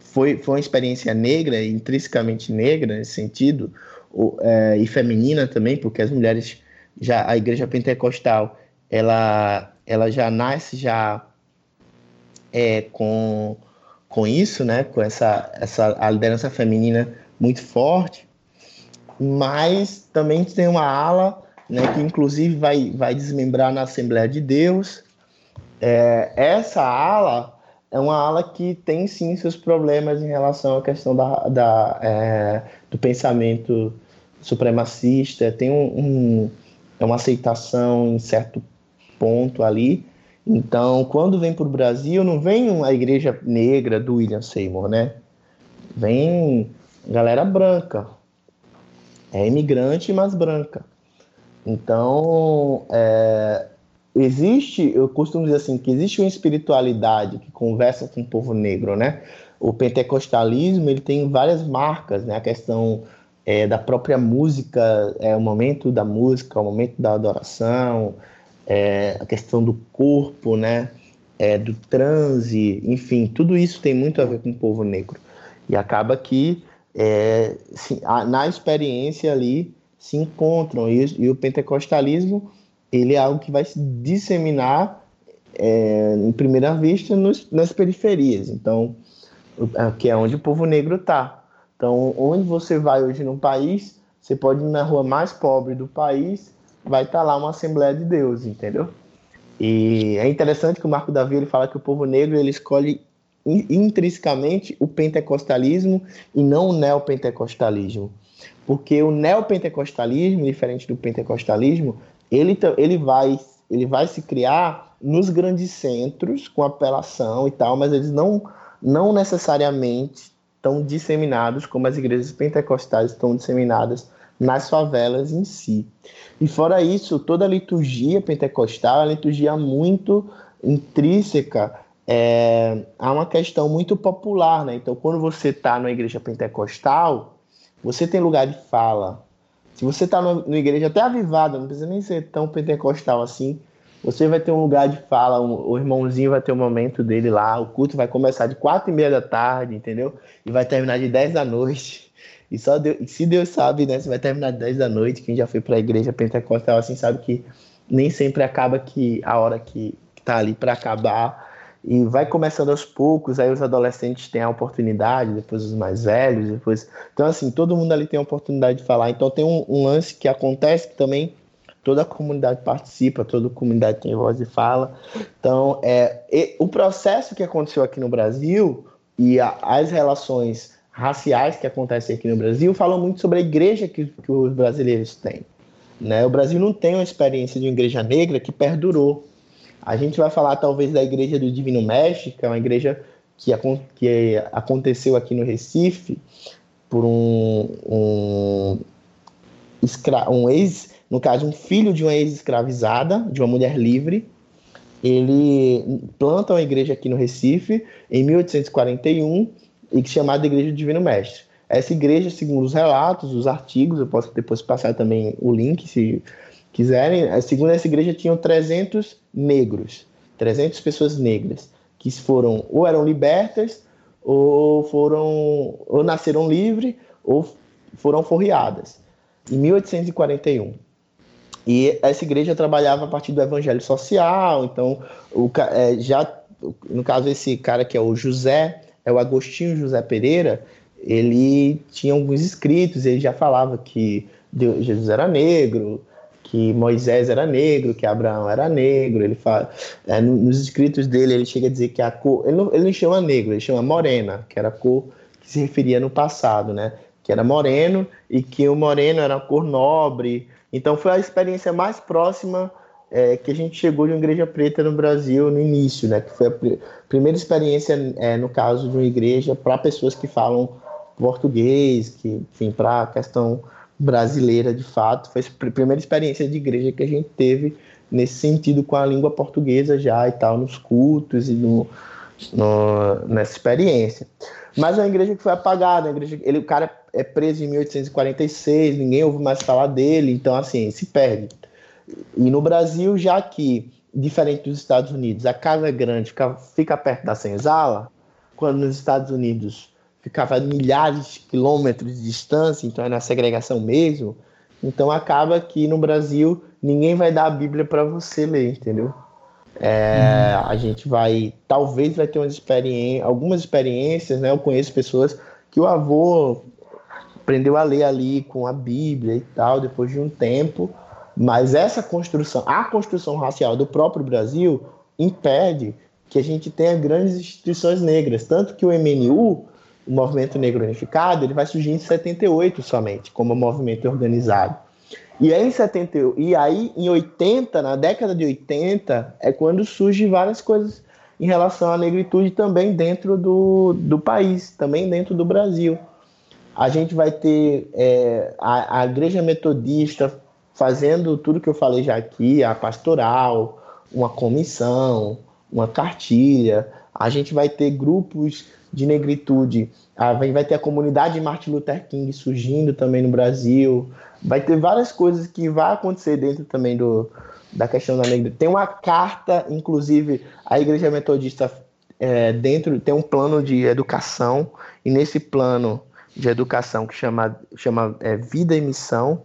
foi, foi uma experiência negra, intrinsecamente negra nesse sentido, é, e feminina também, porque as mulheres já a igreja pentecostal ela ela já nasce já é, com, com isso, né? Com essa, essa a liderança feminina muito forte, mas também tem uma ala, né? Que inclusive vai, vai desmembrar na Assembleia de Deus. É, essa ala é uma ala que tem sim seus problemas em relação à questão da, da é, do pensamento supremacista, tem um, um, é uma aceitação em certo ponto ali. Então, quando vem para o Brasil, não vem a igreja negra do William Seymour, né? Vem galera branca. É imigrante, mas branca. Então, é, existe, eu costumo dizer assim, que existe uma espiritualidade que conversa com o povo negro, né? O pentecostalismo, ele tem várias marcas, né? A questão é, da própria música, é o momento da música, o momento da adoração, é, a questão do corpo, né? É, do transe, enfim, tudo isso tem muito a ver com o povo negro. E acaba que é, se, a, na experiência ali se encontram. E, e, o pentecostalismo ele é algo que vai se disseminar é, em primeira vista nos, nas periferias. Então, que é onde o povo negro está. Então, onde você vai hoje no país, você pode ir na rua mais pobre do país, vai estar tá lá uma Assembleia de Deus, entendeu? E é interessante que o Marco Davi ele fala que o povo negro ele escolhe intrinsecamente o pentecostalismo e não o neopentecostalismo. Porque o neopentecostalismo, diferente do pentecostalismo, ele, ele, vai, ele vai se criar nos grandes centros, com apelação e tal, mas eles não, não necessariamente estão disseminados como as igrejas pentecostais estão disseminadas nas favelas em si. E fora isso, toda a liturgia pentecostal é uma liturgia muito intrínseca é, há uma questão muito popular, né? Então, quando você está numa igreja pentecostal, você tem lugar de fala. Se você está numa igreja até avivada, não precisa nem ser tão pentecostal assim, você vai ter um lugar de fala, o irmãozinho vai ter um momento dele lá, o culto vai começar de quatro e meia da tarde, entendeu? E vai terminar de dez da noite. E só Deus, se Deus sabe, né? Se vai terminar de dez da noite, quem já foi para a igreja pentecostal assim sabe que nem sempre acaba que a hora que, que tá ali para acabar e vai começando aos poucos, aí os adolescentes têm a oportunidade, depois os mais velhos, depois. Então, assim, todo mundo ali tem a oportunidade de falar. Então, tem um, um lance que acontece que também toda a comunidade participa, toda a comunidade tem voz e fala. Então, é, o processo que aconteceu aqui no Brasil e a, as relações raciais que acontecem aqui no Brasil falam muito sobre a igreja que, que os brasileiros têm. Né? O Brasil não tem uma experiência de uma igreja negra que perdurou. A gente vai falar talvez da Igreja do Divino Mestre, que é uma igreja que, que aconteceu aqui no Recife por um, um, um ex, no caso, um filho de uma ex-escravizada, de uma mulher livre. Ele planta uma igreja aqui no Recife em 1841 e que chamada Igreja do Divino Mestre. Essa igreja, segundo os relatos, os artigos, eu posso depois passar também o link se quiserem, segundo essa igreja tinham 300 negros, 300 pessoas negras, que foram ou eram libertas, ou foram ou nasceram livres, ou foram forreadas, em 1841. E essa igreja trabalhava a partir do evangelho social, então o, é, já no caso esse cara que é o José, é o Agostinho José Pereira, ele tinha alguns escritos, ele já falava que Deus, Jesus era negro, que Moisés era negro, que Abraão era negro. Ele fala, é, nos escritos dele, ele chega a dizer que a cor. Ele não, ele não chama negro, ele chama morena, que era a cor que se referia no passado, né? Que era moreno e que o moreno era a cor nobre. Então foi a experiência mais próxima é, que a gente chegou de uma igreja preta no Brasil no início, né? Que foi a pr primeira experiência, é, no caso, de uma igreja para pessoas que falam português, que, enfim, para a questão brasileira de fato. Foi a primeira experiência de igreja que a gente teve nesse sentido com a língua portuguesa já e tal, nos cultos e no, no, nessa experiência. Mas é uma igreja que foi apagada, igreja, ele, o cara é preso em 1846, ninguém ouve mais falar dele, então assim, se perde. E no Brasil, já que, diferente dos Estados Unidos, a Casa Grande fica, fica perto da senzala, quando nos Estados Unidos ficava a milhares de quilômetros de distância, então é na segregação mesmo. Então acaba que no Brasil ninguém vai dar a Bíblia para você ler, entendeu? É, uhum. A gente vai, talvez vai ter umas experiências, algumas experiências, né? Eu conheço pessoas que o avô aprendeu a ler ali com a Bíblia e tal, depois de um tempo, mas essa construção, a construção racial do próprio Brasil impede que a gente tenha grandes instituições negras, tanto que o MNU o movimento negro unificado ele vai surgir em 78 somente, como movimento organizado. E aí, em 70, e aí em 80, na década de 80, é quando surgem várias coisas em relação à negritude também dentro do, do país, também dentro do Brasil. A gente vai ter é, a, a igreja metodista fazendo tudo que eu falei já aqui, a pastoral, uma comissão, uma cartilha. A gente vai ter grupos de negritude, vai ter a comunidade Martin Luther King surgindo também no Brasil. Vai ter várias coisas que vai acontecer dentro também do, da questão da negritude. Tem uma carta, inclusive, a Igreja Metodista é, dentro tem um plano de educação, e nesse plano de educação que chama, chama é, Vida e Missão,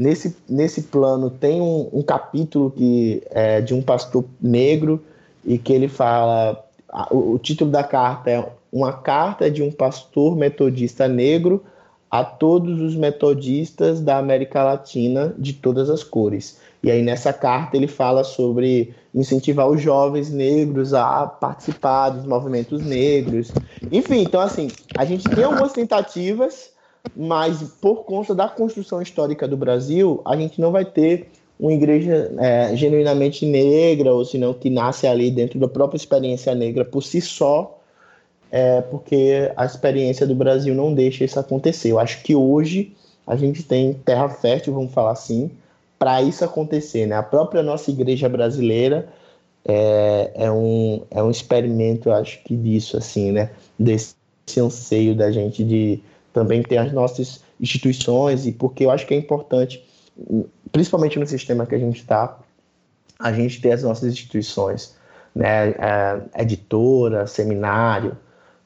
nesse, nesse plano tem um, um capítulo que é de um pastor negro e que ele fala. O, o título da carta é Uma carta de um pastor metodista negro a todos os metodistas da América Latina de todas as cores. E aí nessa carta ele fala sobre incentivar os jovens negros a participar dos movimentos negros. Enfim, então assim, a gente tem algumas tentativas, mas por conta da construção histórica do Brasil, a gente não vai ter uma igreja é, genuinamente negra, ou senão que nasce ali dentro da própria experiência negra por si só, é, porque a experiência do Brasil não deixa isso acontecer. Eu acho que hoje a gente tem terra fértil, vamos falar assim, para isso acontecer. Né? A própria nossa igreja brasileira é, é, um, é um experimento, eu acho que disso, assim, né? desse anseio da gente de também ter as nossas instituições, e porque eu acho que é importante principalmente no sistema que a gente está, a gente ter as nossas instituições, né, é, editora, seminário,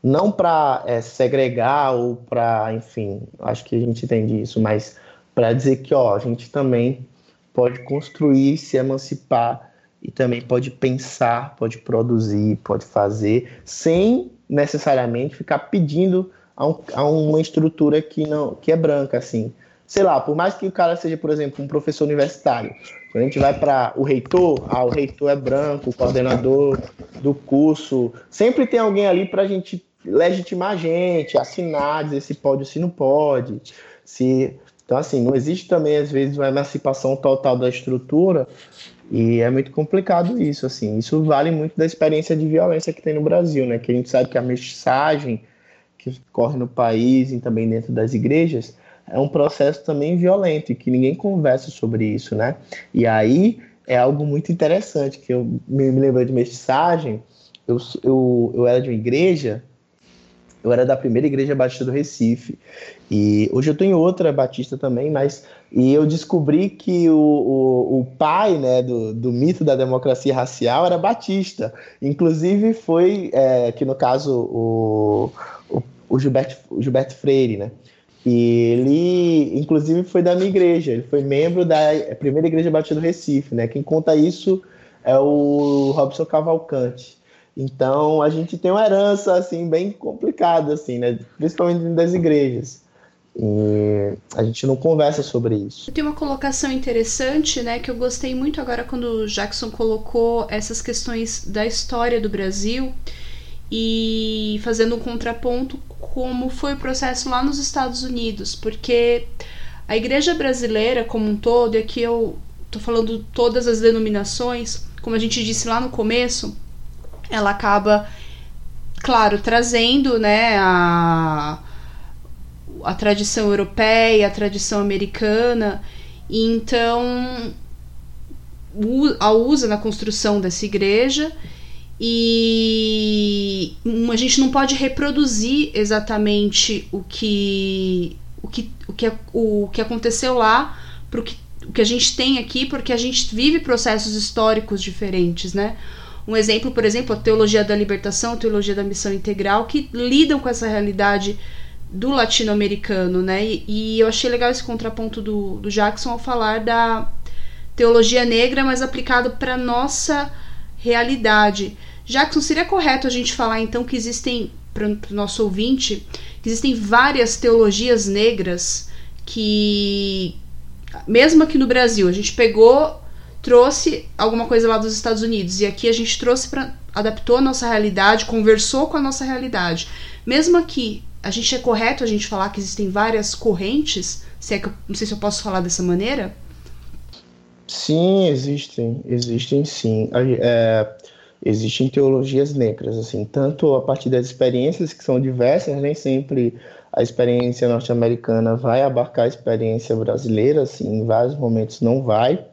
não para é, segregar ou para, enfim, acho que a gente entende isso, mas para dizer que ó, a gente também pode construir, se emancipar e também pode pensar, pode produzir, pode fazer, sem necessariamente ficar pedindo a, um, a uma estrutura que não que é branca, assim sei lá, por mais que o cara seja, por exemplo, um professor universitário, quando a gente vai para o reitor, ah, o reitor é branco, o coordenador do curso, sempre tem alguém ali para a gente legitimar a gente, assinar, dizer se pode ou se não pode, se então, assim, não existe também, às vezes, uma emancipação total da estrutura, e é muito complicado isso, assim. Isso vale muito da experiência de violência que tem no Brasil, né? Que a gente sabe que a mensagem que corre no país e também dentro das igrejas é um processo também violento e que ninguém conversa sobre isso, né? E aí é algo muito interessante que eu me, me lembrei de mensagem. Eu, eu, eu era de uma igreja, eu era da primeira igreja batista do Recife e hoje eu em outra batista também, mas e eu descobri que o, o, o pai né, do, do mito da democracia racial era batista. Inclusive foi, é, que no caso, o, o, o, Gilberto, o Gilberto Freire, né? E ele, inclusive, foi da minha igreja. Ele foi membro da primeira igreja batista do Recife, né? Quem conta isso é o Robson Cavalcante. Então, a gente tem uma herança, assim, bem complicada, assim, né? Principalmente das igrejas. E a gente não conversa sobre isso. Tem uma colocação interessante, né, que eu gostei muito agora quando o Jackson colocou essas questões da história do Brasil e fazendo um contraponto como foi o processo lá nos Estados Unidos, porque a igreja brasileira como um todo, e aqui eu tô falando todas as denominações, como a gente disse lá no começo, ela acaba, claro, trazendo, né, a, a tradição europeia, a tradição americana, e então a usa na construção dessa igreja e a gente não pode reproduzir exatamente o que o que, o que, o que aconteceu lá para o que, o que a gente tem aqui, porque a gente vive processos históricos diferentes, né? Um exemplo, por exemplo, a teologia da libertação, a teologia da missão integral, que lidam com essa realidade do latino-americano, né? E, e, eu achei legal esse contraponto do, do Jackson ao falar da teologia negra, mas aplicado para nossa realidade. Jackson, seria correto a gente falar então que existem, para o nosso ouvinte, que existem várias teologias negras que, mesmo aqui no Brasil, a gente pegou, trouxe alguma coisa lá dos Estados Unidos e aqui a gente trouxe para adaptou a nossa realidade, conversou com a nossa realidade. Mesmo aqui, a gente é correto a gente falar que existem várias correntes? Se é que eu, não sei se eu posso falar dessa maneira. Sim, existem, existem sim. É, existem teologias negras, assim, tanto a partir das experiências que são diversas, nem sempre a experiência norte-americana vai abarcar a experiência brasileira, assim, em vários momentos não vai.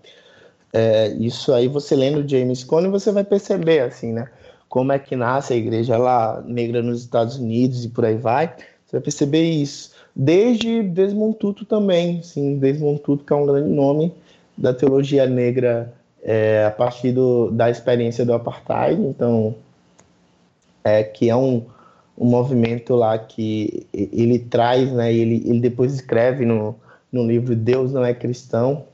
É, isso aí, você lendo James Cone, você vai perceber, assim, né? Como é que nasce a igreja lá, negra nos Estados Unidos e por aí vai. Você vai perceber isso. Desde Desmond Tutu também, sim, Desmond que é um grande nome da teologia negra é, a partir do, da experiência do apartheid, então, é, que é um, um movimento lá que ele traz, né, ele, ele depois escreve no, no livro Deus Não é Cristão,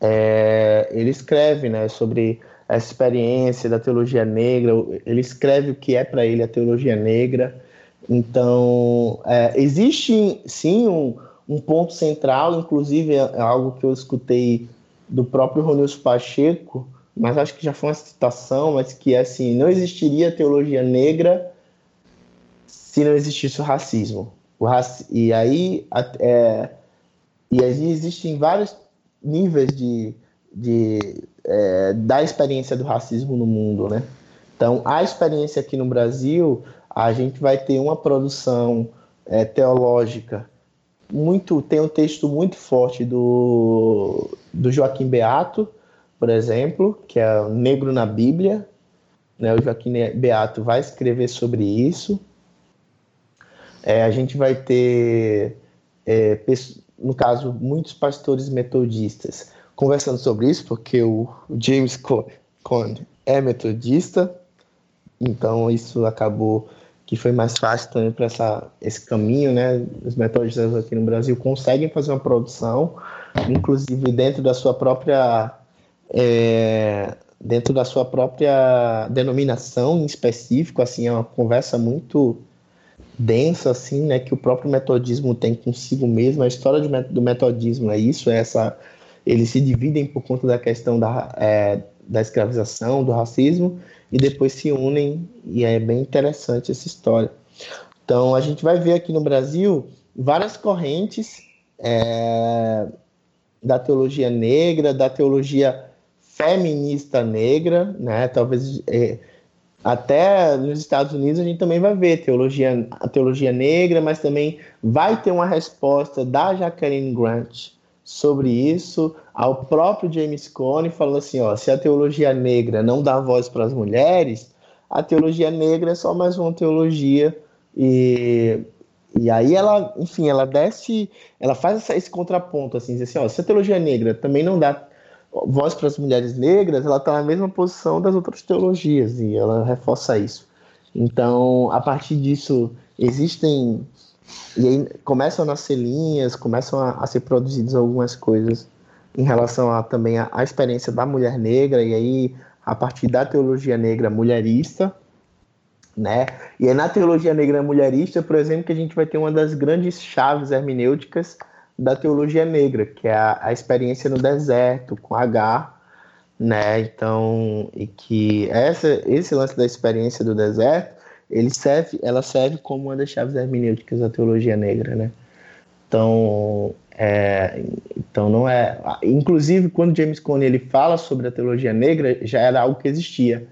é, ele escreve né, sobre a experiência da teologia negra, ele escreve o que é para ele a teologia negra. Então, é, existe sim um, um ponto central, inclusive é, algo que eu escutei do próprio Ronilson Pacheco, mas acho que já foi uma citação, mas que é assim, não existiria teologia negra se não existisse o racismo. O raci e aí é, e aí existem vários níveis de, de é, da experiência do racismo no mundo, né? Então, a experiência aqui no Brasil, a gente vai ter uma produção é, teológica muito, tem um texto muito forte do, do Joaquim Beato, por exemplo, que é Negro na Bíblia. Né? O Joaquim Beato vai escrever sobre isso. É, a gente vai ter, é, no caso, muitos pastores metodistas conversando sobre isso, porque o James Cone é metodista, então isso acabou que foi mais fácil também para esse caminho, né? Os metodistas aqui no Brasil conseguem fazer uma produção, inclusive dentro da sua própria é, dentro da sua própria denominação em específico, assim, é uma conversa muito densa, assim, né, que o próprio metodismo tem consigo mesmo. A história do metodismo é isso, é essa. Eles se dividem por conta da questão da, é, da escravização, do racismo, e depois se unem, e é bem interessante essa história. Então, a gente vai ver aqui no Brasil várias correntes é, da teologia negra, da teologia feminista negra, né? Talvez é, até nos Estados Unidos a gente também vai ver teologia, a teologia negra, mas também vai ter uma resposta da Jacqueline Grant sobre isso ao próprio James Cone falando assim, ó, se a teologia negra não dá voz para as mulheres, a teologia negra é só mais uma teologia e e aí ela, enfim, ela desce, ela faz essa, esse contraponto assim, diz assim, ó, se a teologia negra também não dá voz para as mulheres negras, ela está na mesma posição das outras teologias e ela reforça isso. Então, a partir disso, existem e aí começam a nascer linhas, começam a, a ser produzidas algumas coisas em relação a também a, a, experiência da mulher negra e aí a partir da teologia negra mulherista, né? E é na teologia negra mulherista, por exemplo, que a gente vai ter uma das grandes chaves hermenêuticas da teologia negra, que é a, a experiência no deserto, com H, né? Então, e que essa, esse lance da experiência do deserto, ele serve, ela serve como uma das chaves hermenêuticas da teologia negra, né? Então, é, então não é. Inclusive, quando James Cone ele fala sobre a teologia negra, já era algo que existia,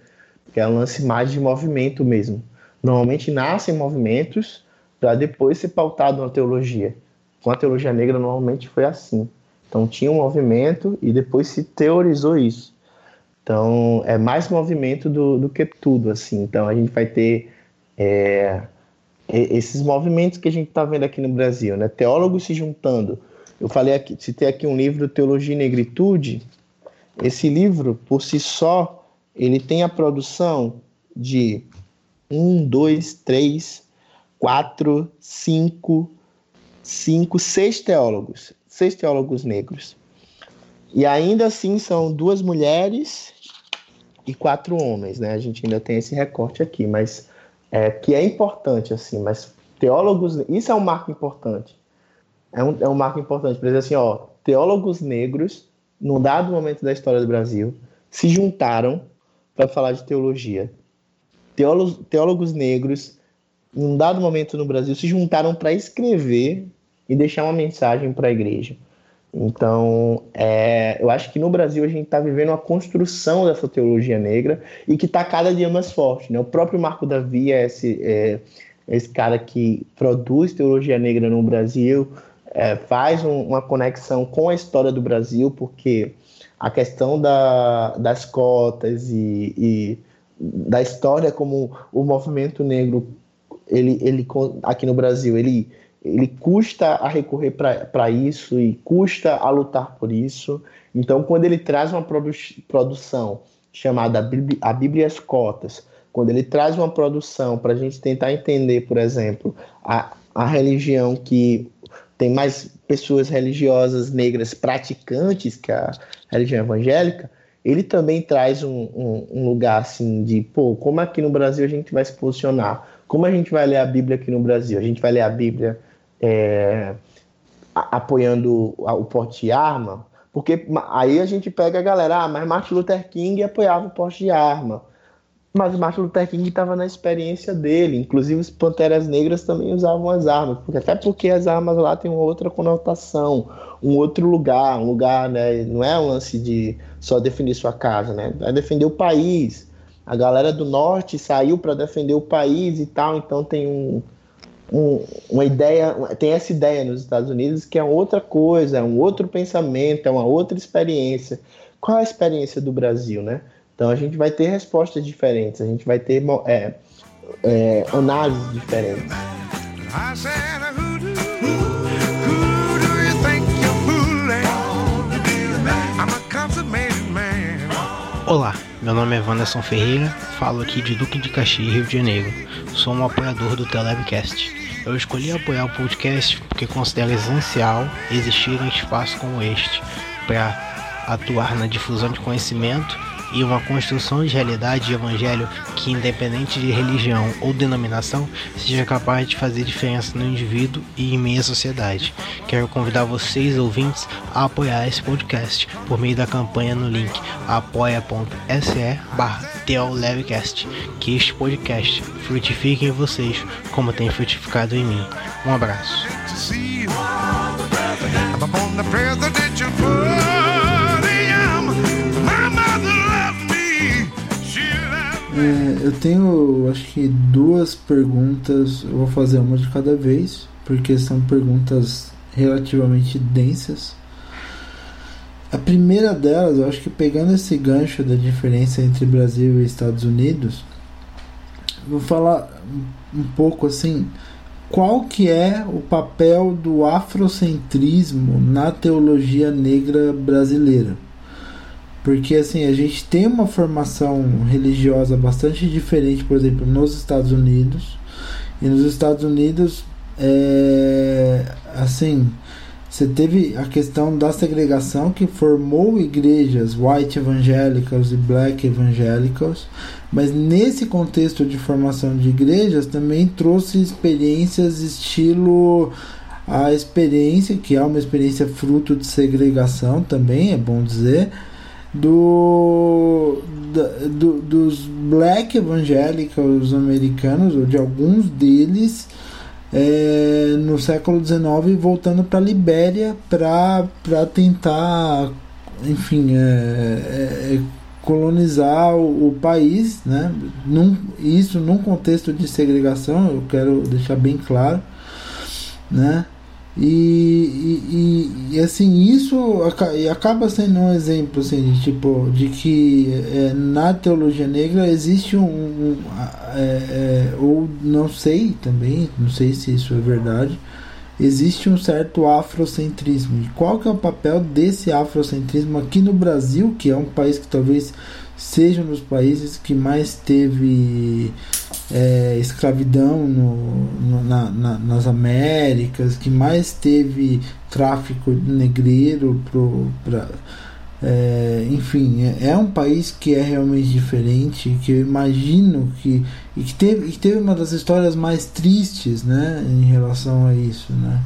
que é um lance mais de movimento mesmo. Normalmente nascem movimentos para depois ser pautado na teologia com a teologia negra normalmente foi assim. Então tinha um movimento e depois se teorizou isso. Então é mais movimento do, do que tudo, assim. Então a gente vai ter é, esses movimentos que a gente está vendo aqui no Brasil, né? Teólogos se juntando. Eu falei aqui, citei aqui um livro Teologia e Negritude. Esse livro, por si só, ele tem a produção de um, dois, três, quatro, cinco, cinco, seis teólogos, seis teólogos negros. E ainda assim são duas mulheres e quatro homens, né? A gente ainda tem esse recorte aqui, mas é, que é importante, assim, mas teólogos, isso é um marco importante. É um, é um marco importante, por exemplo, assim, ó, teólogos negros, num dado momento da história do Brasil, se juntaram para falar de teologia. Teólogos, teólogos negros em um dado momento no Brasil, se juntaram para escrever e deixar uma mensagem para a igreja. Então, é, eu acho que no Brasil a gente está vivendo uma construção dessa teologia negra e que está cada dia mais forte. Né? O próprio Marco Davi é esse, é, esse cara que produz teologia negra no Brasil, é, faz um, uma conexão com a história do Brasil, porque a questão da, das cotas e, e, da história como o movimento negro, ele, ele aqui no Brasil, ele, ele custa a recorrer para isso e custa a lutar por isso. Então, quando ele traz uma produ produção chamada A Bíblia e as Cotas, quando ele traz uma produção para a gente tentar entender, por exemplo, a, a religião que tem mais pessoas religiosas negras praticantes que a religião evangélica, ele também traz um, um, um, lugar assim de, pô, como aqui no Brasil a gente vai se posicionar? Como a gente vai ler a Bíblia aqui no Brasil? A gente vai ler a Bíblia é, apoiando o porte de arma? Porque aí a gente pega a galera, ah, mas Martin Luther King apoiava o porte de arma. Mas Martin Luther King estava na experiência dele. Inclusive, os Panteras Negras também usavam as armas. Porque, até porque as armas lá têm uma outra conotação, um outro lugar. Um lugar, né? Não é um lance de só defender sua casa, né? É defender o país. A galera do norte saiu para defender o país e tal. Então, tem um, um, uma ideia. Tem essa ideia nos Estados Unidos que é outra coisa, é um outro pensamento, é uma outra experiência. Qual a experiência do Brasil, né? Então a gente vai ter respostas diferentes, a gente vai ter é, é, análises diferentes. Olá, meu nome é Wanderson Ferreira, falo aqui de Duque de Caxias, Rio de Janeiro. Sou um apoiador do Telebcast. Eu escolhi apoiar o podcast porque considero essencial existir um espaço como este para atuar na difusão de conhecimento e uma construção de realidade de evangelho que, independente de religião ou denominação, seja capaz de fazer diferença no indivíduo e em meia sociedade. Quero convidar vocês, ouvintes, a apoiar esse podcast por meio da campanha no link apoia.se que este podcast frutifique em vocês como tem frutificado em mim. Um abraço. É, eu tenho, acho que duas perguntas. Eu vou fazer uma de cada vez, porque são perguntas relativamente densas. A primeira delas, eu acho que pegando esse gancho da diferença entre Brasil e Estados Unidos, vou falar um pouco assim, qual que é o papel do afrocentrismo na teologia negra brasileira? Porque assim, a gente tem uma formação religiosa bastante diferente, por exemplo, nos Estados Unidos. E nos Estados Unidos, é, assim, você teve a questão da segregação que formou igrejas white evangélicas e black evangélicas, mas nesse contexto de formação de igrejas também trouxe experiências estilo a experiência que é uma experiência fruto de segregação também é bom dizer do, do, dos black evangélicos americanos, ou de alguns deles, é, no século XIX, voltando para a Libéria para tentar, enfim, é, é, é, colonizar o, o, país, né? Num, isso num contexto de segregação, eu quero deixar bem claro, né? E, e, e, assim, isso acaba sendo um exemplo assim, de, tipo, de que é, na teologia negra existe um. um é, é, ou não sei também, não sei se isso é verdade, existe um certo afrocentrismo. E qual que é o papel desse afrocentrismo aqui no Brasil, que é um país que talvez seja um dos países que mais teve é, escravidão no, no, na, na, nas Américas, que mais teve tráfico negreiro, pro, pra, é, enfim, é, é, um país que é realmente diferente, que eu imagino que e que teve, que teve uma das histórias mais tristes, né, em relação a isso, né?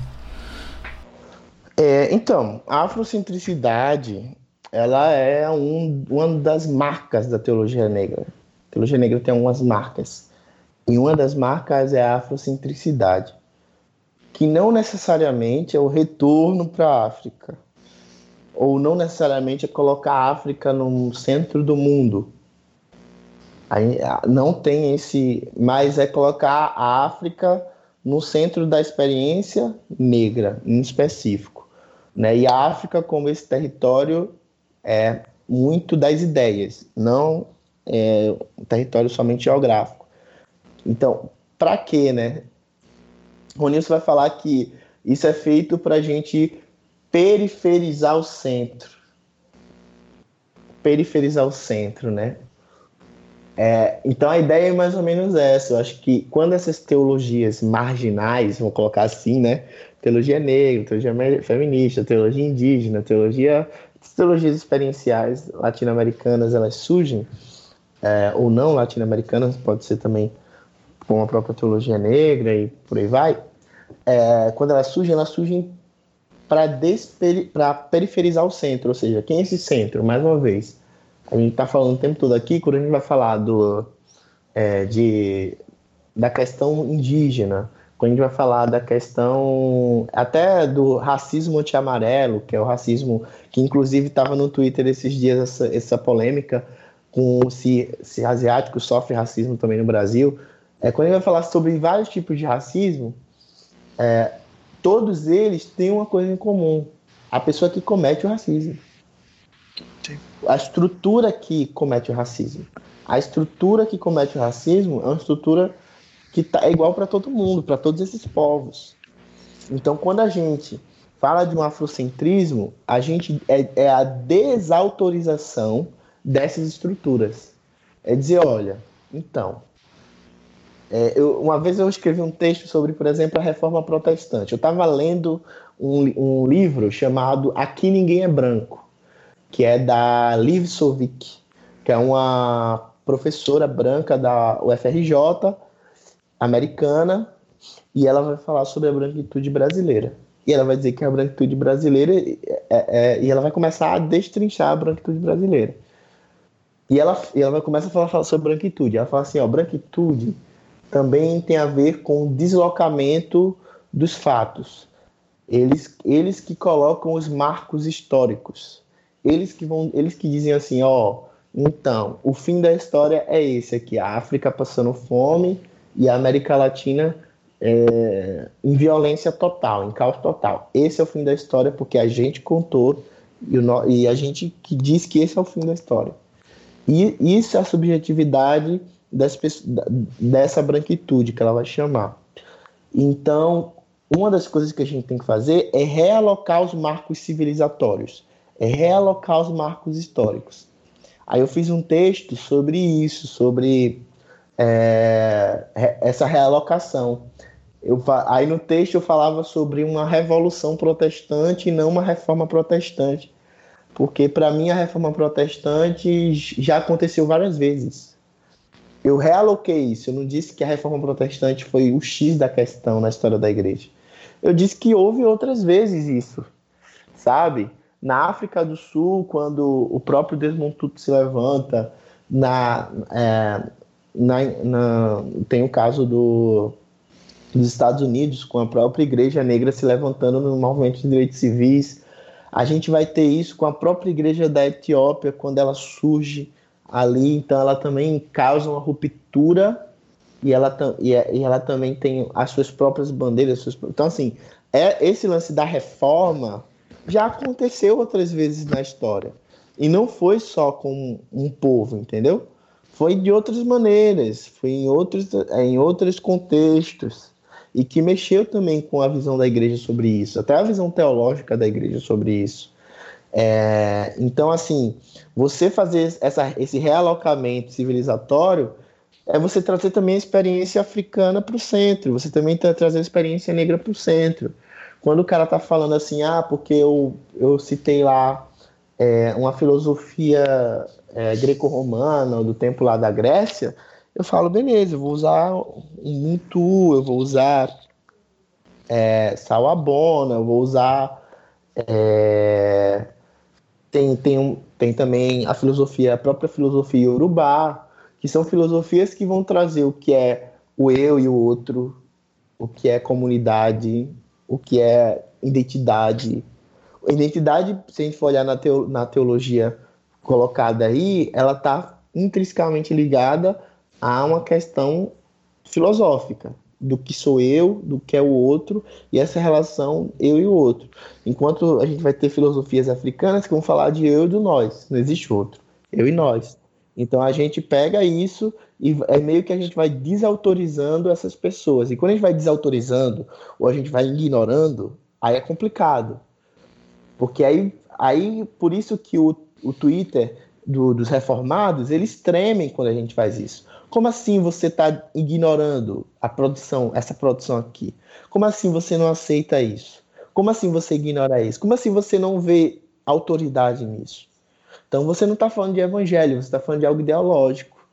É, então, a afrocentricidade ela é um, uma das marcas da teologia negra. A teologia negra tem algumas marcas. E uma das marcas é a afrocentricidade, que não necessariamente é o retorno para a África, ou não necessariamente é colocar a África no centro do mundo. Aí, não tem esse, mas é colocar a África no centro da experiência negra, em específico. Né? E a África como esse território é muito das ideias, não é um território somente geográfico. Então, para quê, né? Ronilson vai falar que isso é feito para a gente periferizar o centro. Periferizar o centro, né? É, então a ideia é mais ou menos essa. Eu acho que quando essas teologias marginais, vamos colocar assim, né? Teologia negra, teologia feminista, teologia indígena, teologia, teologias experienciais latino-americanas, elas surgem, é, ou não latino-americanas, pode ser também com a própria teologia negra e por aí vai. É, quando elas surgem, elas surgem para periferizar o centro, ou seja, quem é esse centro? Mais uma vez, a gente está falando o tempo todo aqui, quando a gente vai falar do, é, de, da questão indígena, quando a gente vai falar da questão até do racismo anti-amarelo, que é o racismo que inclusive estava no Twitter esses dias essa, essa polêmica com se, se asiático sofre racismo também no Brasil. É, quando gente vai falar sobre vários tipos de racismo, é, todos eles têm uma coisa em comum: a pessoa que comete o racismo. Sim. A estrutura que comete o racismo. A estrutura que comete o racismo é uma estrutura que tá, é igual para todo mundo, para todos esses povos. Então, quando a gente fala de um afrocentrismo, a gente é, é a desautorização dessas estruturas. É dizer, olha, então, é, eu, uma vez eu escrevi um texto sobre, por exemplo, a reforma protestante. Eu estava lendo um, um, livro chamado Aqui Ninguém é Branco, que é da Liv Sovic, que é uma professora branca da UFRJ, americana, e ela vai falar sobre a branquitude brasileira. E ela vai dizer que a branquitude brasileira, é, é, e ela vai começar a destrinchar a branquitude brasileira. E ela, e ela vai começar a falar, falar sobre branquitude. Ela fala assim, ó, branquitude também tem a ver com o deslocamento dos fatos. Eles, eles que colocam os marcos históricos. Eles que vão, eles que dizem assim, ó, então, o fim da história é esse aqui, a África passando fome e a América Latina é, em violência total, em caos total. Esse é o fim da história porque a gente contou e, o, e a gente que diz que esse é o fim da história. E isso é a subjetividade dessa branquitude que ela vai chamar. Então, uma das coisas que a gente tem que fazer é realocar os marcos civilizatórios, é realocar os marcos históricos. Aí eu fiz um texto sobre isso, sobre é, essa realocação. Eu, aí no texto eu falava sobre uma revolução protestante e não uma reforma protestante, porque para mim a reforma protestante já aconteceu várias vezes eu realoquei isso. Eu não disse que a reforma protestante foi o X da questão na história da igreja. Eu disse que houve outras vezes isso, sabe? Na África do Sul, quando o próprio Desmond Tutu se levanta, na, é, na, na, tem o caso do, dos Estados Unidos, com a própria Igreja Negra se levantando no movimento de direitos civis. A gente vai ter isso com a própria Igreja da Etiópia, quando ela surge ali, então ela também causa uma ruptura e ela, e, e ela também tem as suas próprias bandeiras. Suas, então, assim, é, esse lance da reforma já aconteceu outras vezes na história. E não foi só com um povo, entendeu? Foi de outras maneiras, foi em outros, em outros contextos. E que mexeu também com a visão da igreja sobre isso, até a visão teológica da igreja sobre isso. É, então, assim, você fazer essa, esse realocamento civilizatório é você trazer também a experiência africana para o centro, você também tá trazer a experiência negra para o centro. Quando o cara tá falando assim, ah, porque eu, eu citei lá é, uma filosofia é, greco-romana do tempo lá da Grécia, eu falo, beleza, eu vou usar um Muntu, eu vou usar é, Salabona, eu vou usar é, tem, tem, um, tem também a filosofia, a própria filosofia urubá, que são filosofias que vão trazer o que é o eu e o outro, o que é comunidade, o que é identidade. Identidade, se a gente for olhar na, teo, na teologia colocada aí, ela está intrinsecamente ligada a uma questão filosófica do que sou eu, do que é o outro e essa relação eu e o outro. Enquanto a gente vai ter filosofias africanas que vão falar de eu e do nós, não existe outro, eu e nós. Então a gente pega isso e é meio que a gente vai desautorizando essas pessoas. E quando a gente vai desautorizando ou a gente vai ignorando, aí é complicado. Porque aí, aí por isso que o, o Twitter do, dos reformados, eles tremem quando a gente faz isso. Como assim você está ignorando a produção, essa produção aqui? Como assim você não aceita isso? Como assim você ignora isso? Como assim você não vê autoridade nisso? Então você não está falando de evangelho, você está falando de algo ideológico.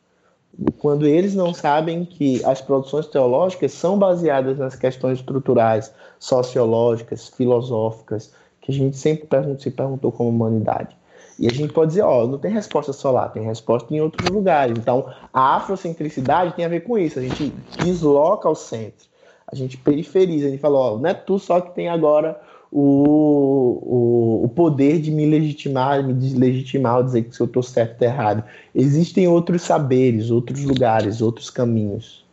Quando eles não sabem que as produções teológicas são baseadas nas questões estruturais, sociológicas, filosóficas, que a gente sempre se perguntou como humanidade. E a gente pode dizer, ó, não tem resposta só lá, tem resposta em outros lugares. Então, a afrocentricidade tem a ver com isso. A gente desloca ao centro, a gente periferiza, a gente fala, ó, não é tu só que tem agora o, o, o poder de me legitimar, me deslegitimar, dizer que se eu estou certo ou errado. Existem outros saberes, outros lugares, outros caminhos.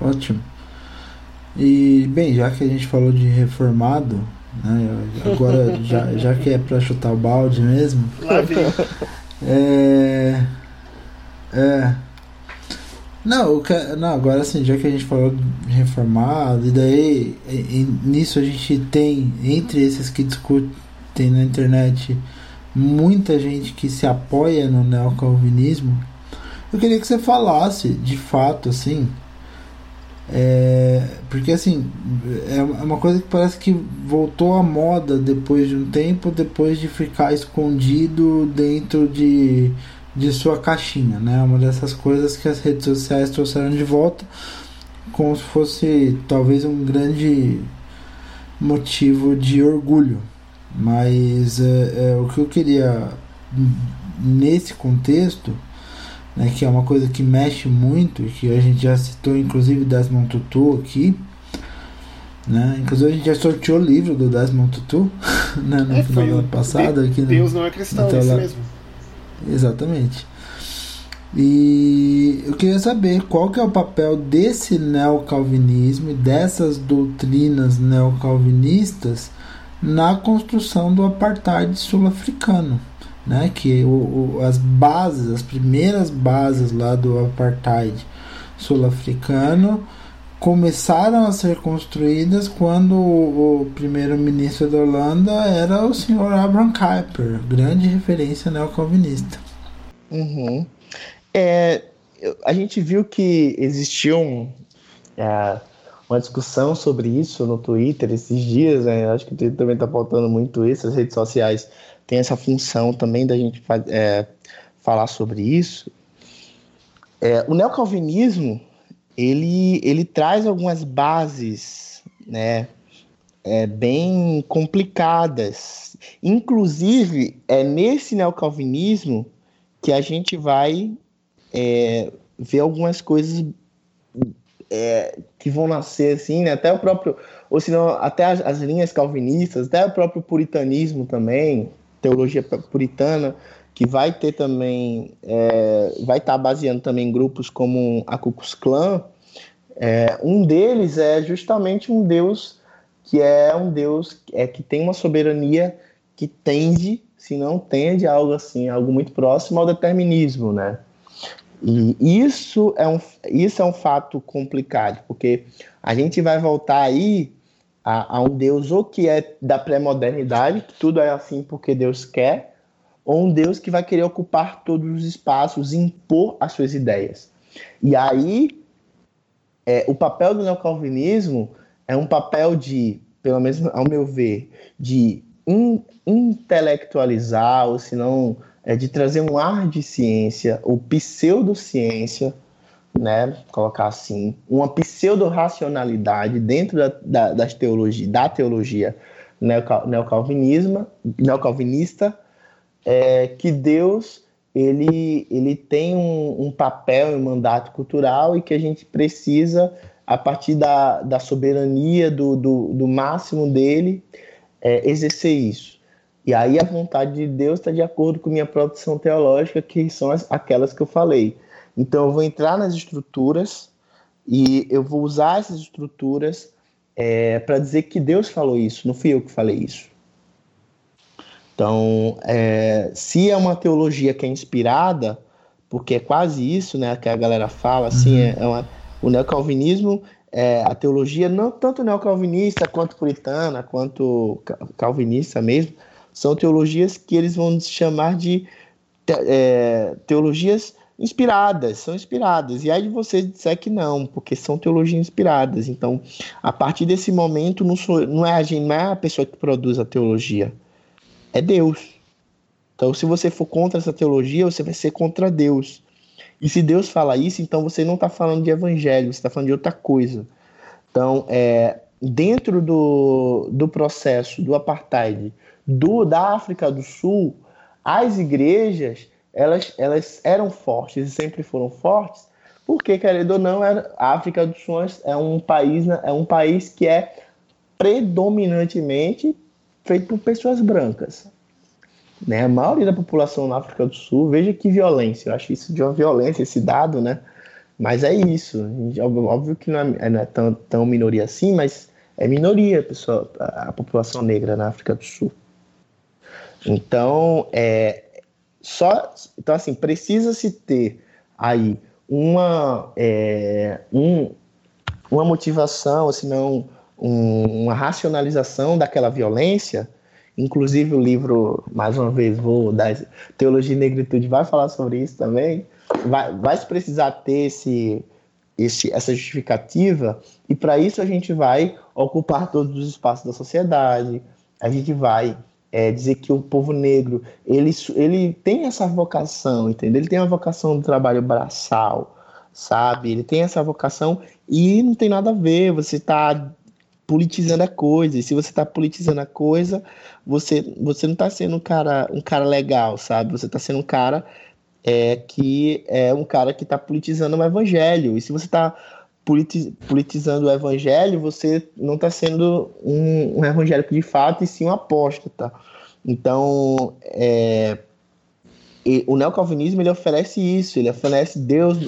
Ótimo. E, bem, já que a gente falou de reformado, né? Agora, já, já que é para chutar o balde mesmo. Lá vem. É. É. Não, que, não, agora assim, já que a gente falou de reformado, e daí e, e, nisso a gente tem, entre esses que discutem na internet, muita gente que se apoia no neocalvinismo. Eu queria que você falasse, de fato, assim, é, porque assim, é uma coisa que parece que voltou à moda depois de um tempo, depois de ficar escondido dentro de, de sua caixinha, né? Uma dessas coisas que as redes sociais trouxeram de volta, como se fosse talvez um grande motivo de orgulho. Mas é, é o que eu queria nesse contexto né, que é uma coisa que mexe muito, que a gente já citou inclusive Desmond Tutu aqui. Né? Inclusive a gente já sorteou o livro do Desmond Tutu né, no é, final do ano passado. De, aqui Deus não é cristão, é isso mesmo. Exatamente. E eu queria saber qual que é o papel desse neocalvinismo e dessas doutrinas neocalvinistas na construção do apartheid sul-africano né, que o, o, as bases, as primeiras bases lá do apartheid sul-africano começaram a ser construídas quando o, o primeiro-ministro da Holanda era o senhor Abraham Kuyper, grande referência neocalvinista. Uhum. É, a gente viu que existiu é, uma discussão sobre isso no Twitter esses dias, né? acho que também está faltando muito isso, as redes sociais tem essa função também da gente é, falar sobre isso. É, o neocalvinismo ele, ele traz algumas bases né, é, bem complicadas. Inclusive, é nesse neocalvinismo que a gente vai é, ver algumas coisas é, que vão nascer assim, né? até o próprio, ou senão até as, as linhas calvinistas, até o próprio puritanismo também, teologia puritana, que vai ter também, é, vai estar tá baseando também grupos como a Ku Klux Klan. É, um deles é justamente um Deus que é um Deus é, que tem uma soberania que tende, se não tende, a algo assim, algo muito próximo ao determinismo, né? E isso é um, isso é um fato complicado, porque a gente vai voltar aí a, a um Deus ou que é da pré-modernidade, que tudo é assim porque Deus quer, ou um Deus que vai querer ocupar todos os espaços, impor as suas ideias. E aí, é, o papel do neocalvinismo é um papel de, pelo menos ao meu ver, de in, intelectualizar, ou se não, é de trazer um ar de ciência, ou pseudociência, né, colocar assim, uma pseudo-racionalidade dentro da, da, das teologia, da teologia neocalvinista, é, que Deus ele, ele tem um, um papel e um mandato cultural e que a gente precisa, a partir da, da soberania, do, do, do máximo dele, é, exercer isso. E aí a vontade de Deus está de acordo com minha produção teológica, que são as, aquelas que eu falei. Então eu vou entrar nas estruturas e eu vou usar essas estruturas é, para dizer que Deus falou isso, não fui eu que falei isso. Então, é, se é uma teologia que é inspirada, porque é quase isso, né, que a galera fala, assim, uhum. é, é uma, o neocalvinismo, é, a teologia, não tanto neocalvinista quanto puritana, quanto calvinista mesmo, são teologias que eles vão chamar de é, teologias inspiradas, são inspiradas. E aí você disser que não, porque são teologias inspiradas. Então, a partir desse momento, não, sou, não, é a gente, não é a pessoa que produz a teologia, é Deus. Então, se você for contra essa teologia, você vai ser contra Deus. E se Deus fala isso, então você não está falando de evangelho, você está falando de outra coisa. Então, é, dentro do, do processo do apartheid do, da África do Sul, as igrejas elas, elas eram fortes e sempre foram fortes, porque, querendo ou não, a África do Sul é um país, né, é um país que é predominantemente feito por pessoas brancas. Né? A maioria da população na África do Sul, veja que violência, eu acho isso de uma violência, esse dado, né? Mas é isso. Óbvio que não é, não é tão, tão minoria assim, mas é minoria a, a população negra na África do Sul. Então, é, só, então assim, precisa-se ter aí uma, é, um, uma motivação, se um, uma racionalização daquela violência. Inclusive o livro, mais uma vez, vou dar Teologia e Negritude vai falar sobre isso também. Vai, vai precisar ter esse, esse, essa justificativa, e para isso a gente vai ocupar todos os espaços da sociedade, a gente vai é, dizer que o povo negro ele, ele tem essa vocação, entendeu? Ele tem a vocação do trabalho braçal, sabe? Ele tem essa vocação e não tem nada a ver. Você está politizando a coisa. E se você está politizando a coisa, você, você não está sendo um cara, um cara legal, sabe? Você está sendo um cara é, que é um cara que está politizando o evangelho. E se você está politizando o evangelho, você não está sendo um, um, evangélico de fato, e sim um apóstata. Então, é, o neocalvinismo ele oferece isso, ele oferece Deus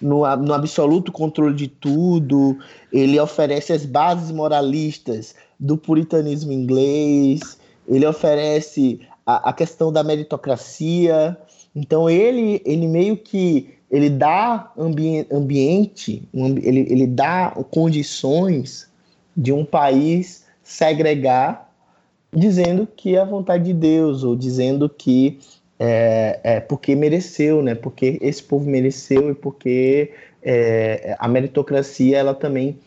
no, no absoluto controle de tudo, ele oferece as bases moralistas do puritanismo inglês, ele oferece a, a questão da meritocracia. Então, ele, ele meio que ele dá ambi ambiente, ele, ele dá condições de um país segregar, dizendo que é a vontade de Deus, ou dizendo que é, é porque mereceu, né? Porque esse povo mereceu e porque é, a meritocracia ela também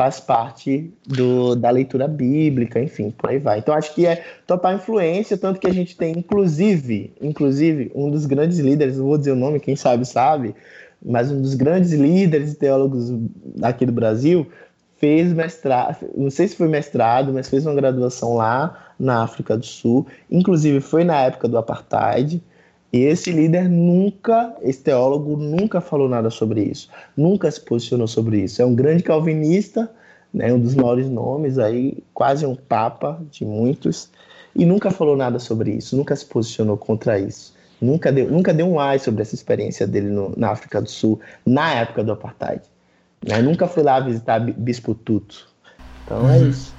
faz parte do, da leitura bíblica, enfim, por aí vai. Então acho que é total influência, tanto que a gente tem, inclusive, inclusive, um dos grandes líderes, não vou dizer o nome, quem sabe sabe, mas um dos grandes líderes e teólogos aqui do Brasil fez mestrado, não sei se foi mestrado, mas fez uma graduação lá na África do Sul, inclusive foi na época do apartheid. E esse líder nunca, esse teólogo nunca falou nada sobre isso, nunca se posicionou sobre isso. É um grande calvinista, né, um dos maiores nomes aí, quase um papa de muitos, e nunca falou nada sobre isso, nunca se posicionou contra isso. Nunca deu, nunca deu um ai sobre essa experiência dele no, na África do Sul, na época do apartheid. Né? Nunca foi lá visitar Bispo Tuto. Então é uhum. é isso.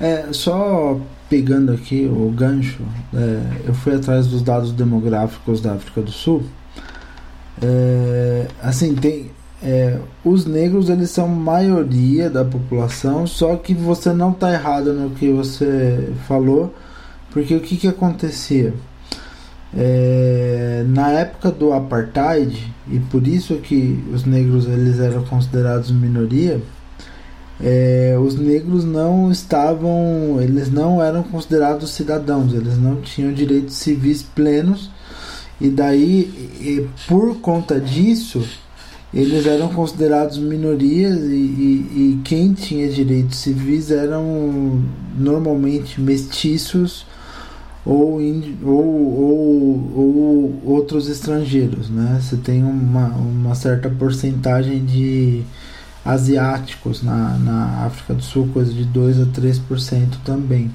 É, só pegando aqui o gancho, é, eu fui atrás dos dados demográficos da África do Sul. É, assim, tem. É, os negros eles são maioria da população, só que você não está errado no que você falou, porque o que, que acontecia? É, na época do apartheid, e por isso que os negros eles eram considerados minoria, é, os negros não estavam, eles não eram considerados cidadãos, eles não tinham direitos civis plenos, e daí, e por conta disso, eles eram considerados minorias e, e, e quem tinha direitos civis eram normalmente mestiços ou, ou, ou, ou outros estrangeiros, né? Você tem uma, uma certa porcentagem de asiáticos na, na África do Sul, coisa de 2 a 3% também.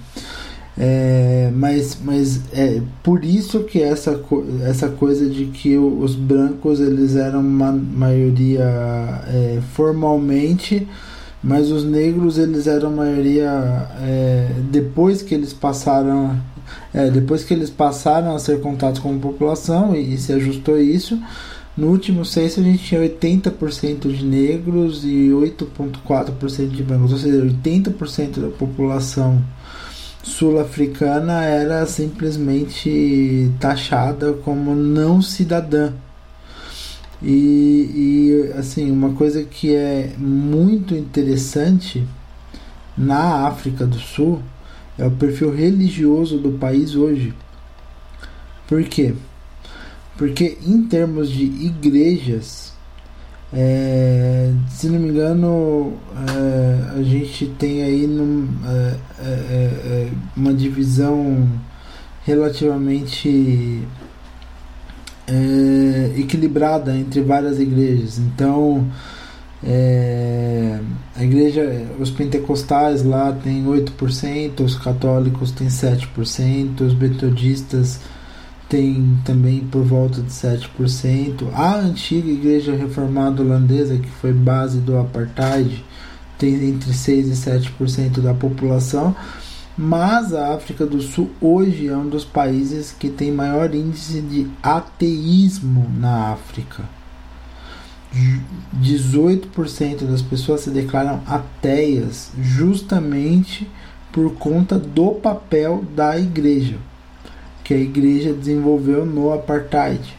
É, mas mas é por isso que essa, essa coisa de que os brancos eles eram uma maioria é, formalmente mas os negros eles eram maioria é, depois que eles passaram é, depois que eles passaram a ser contatos com a população e, e se ajustou isso no último censo a gente tinha 80% de negros e 8,4% de brancos, ou seja, 80% da população sul-africana era simplesmente taxada como não cidadã. E, e assim, uma coisa que é muito interessante na África do Sul é o perfil religioso do país hoje. Por quê? Porque em termos de igrejas, é, se não me engano, é, a gente tem aí num, é, é, é uma divisão relativamente é, equilibrada entre várias igrejas. Então, é, a igreja, os pentecostais lá tem 8%, os católicos tem 7%, os metodistas tem também por volta de 7%. A antiga igreja reformada holandesa, que foi base do apartheid, tem entre 6 e 7% da população. Mas a África do Sul hoje é um dos países que tem maior índice de ateísmo na África. 18% das pessoas se declaram ateias justamente por conta do papel da igreja que a igreja desenvolveu no apartheid.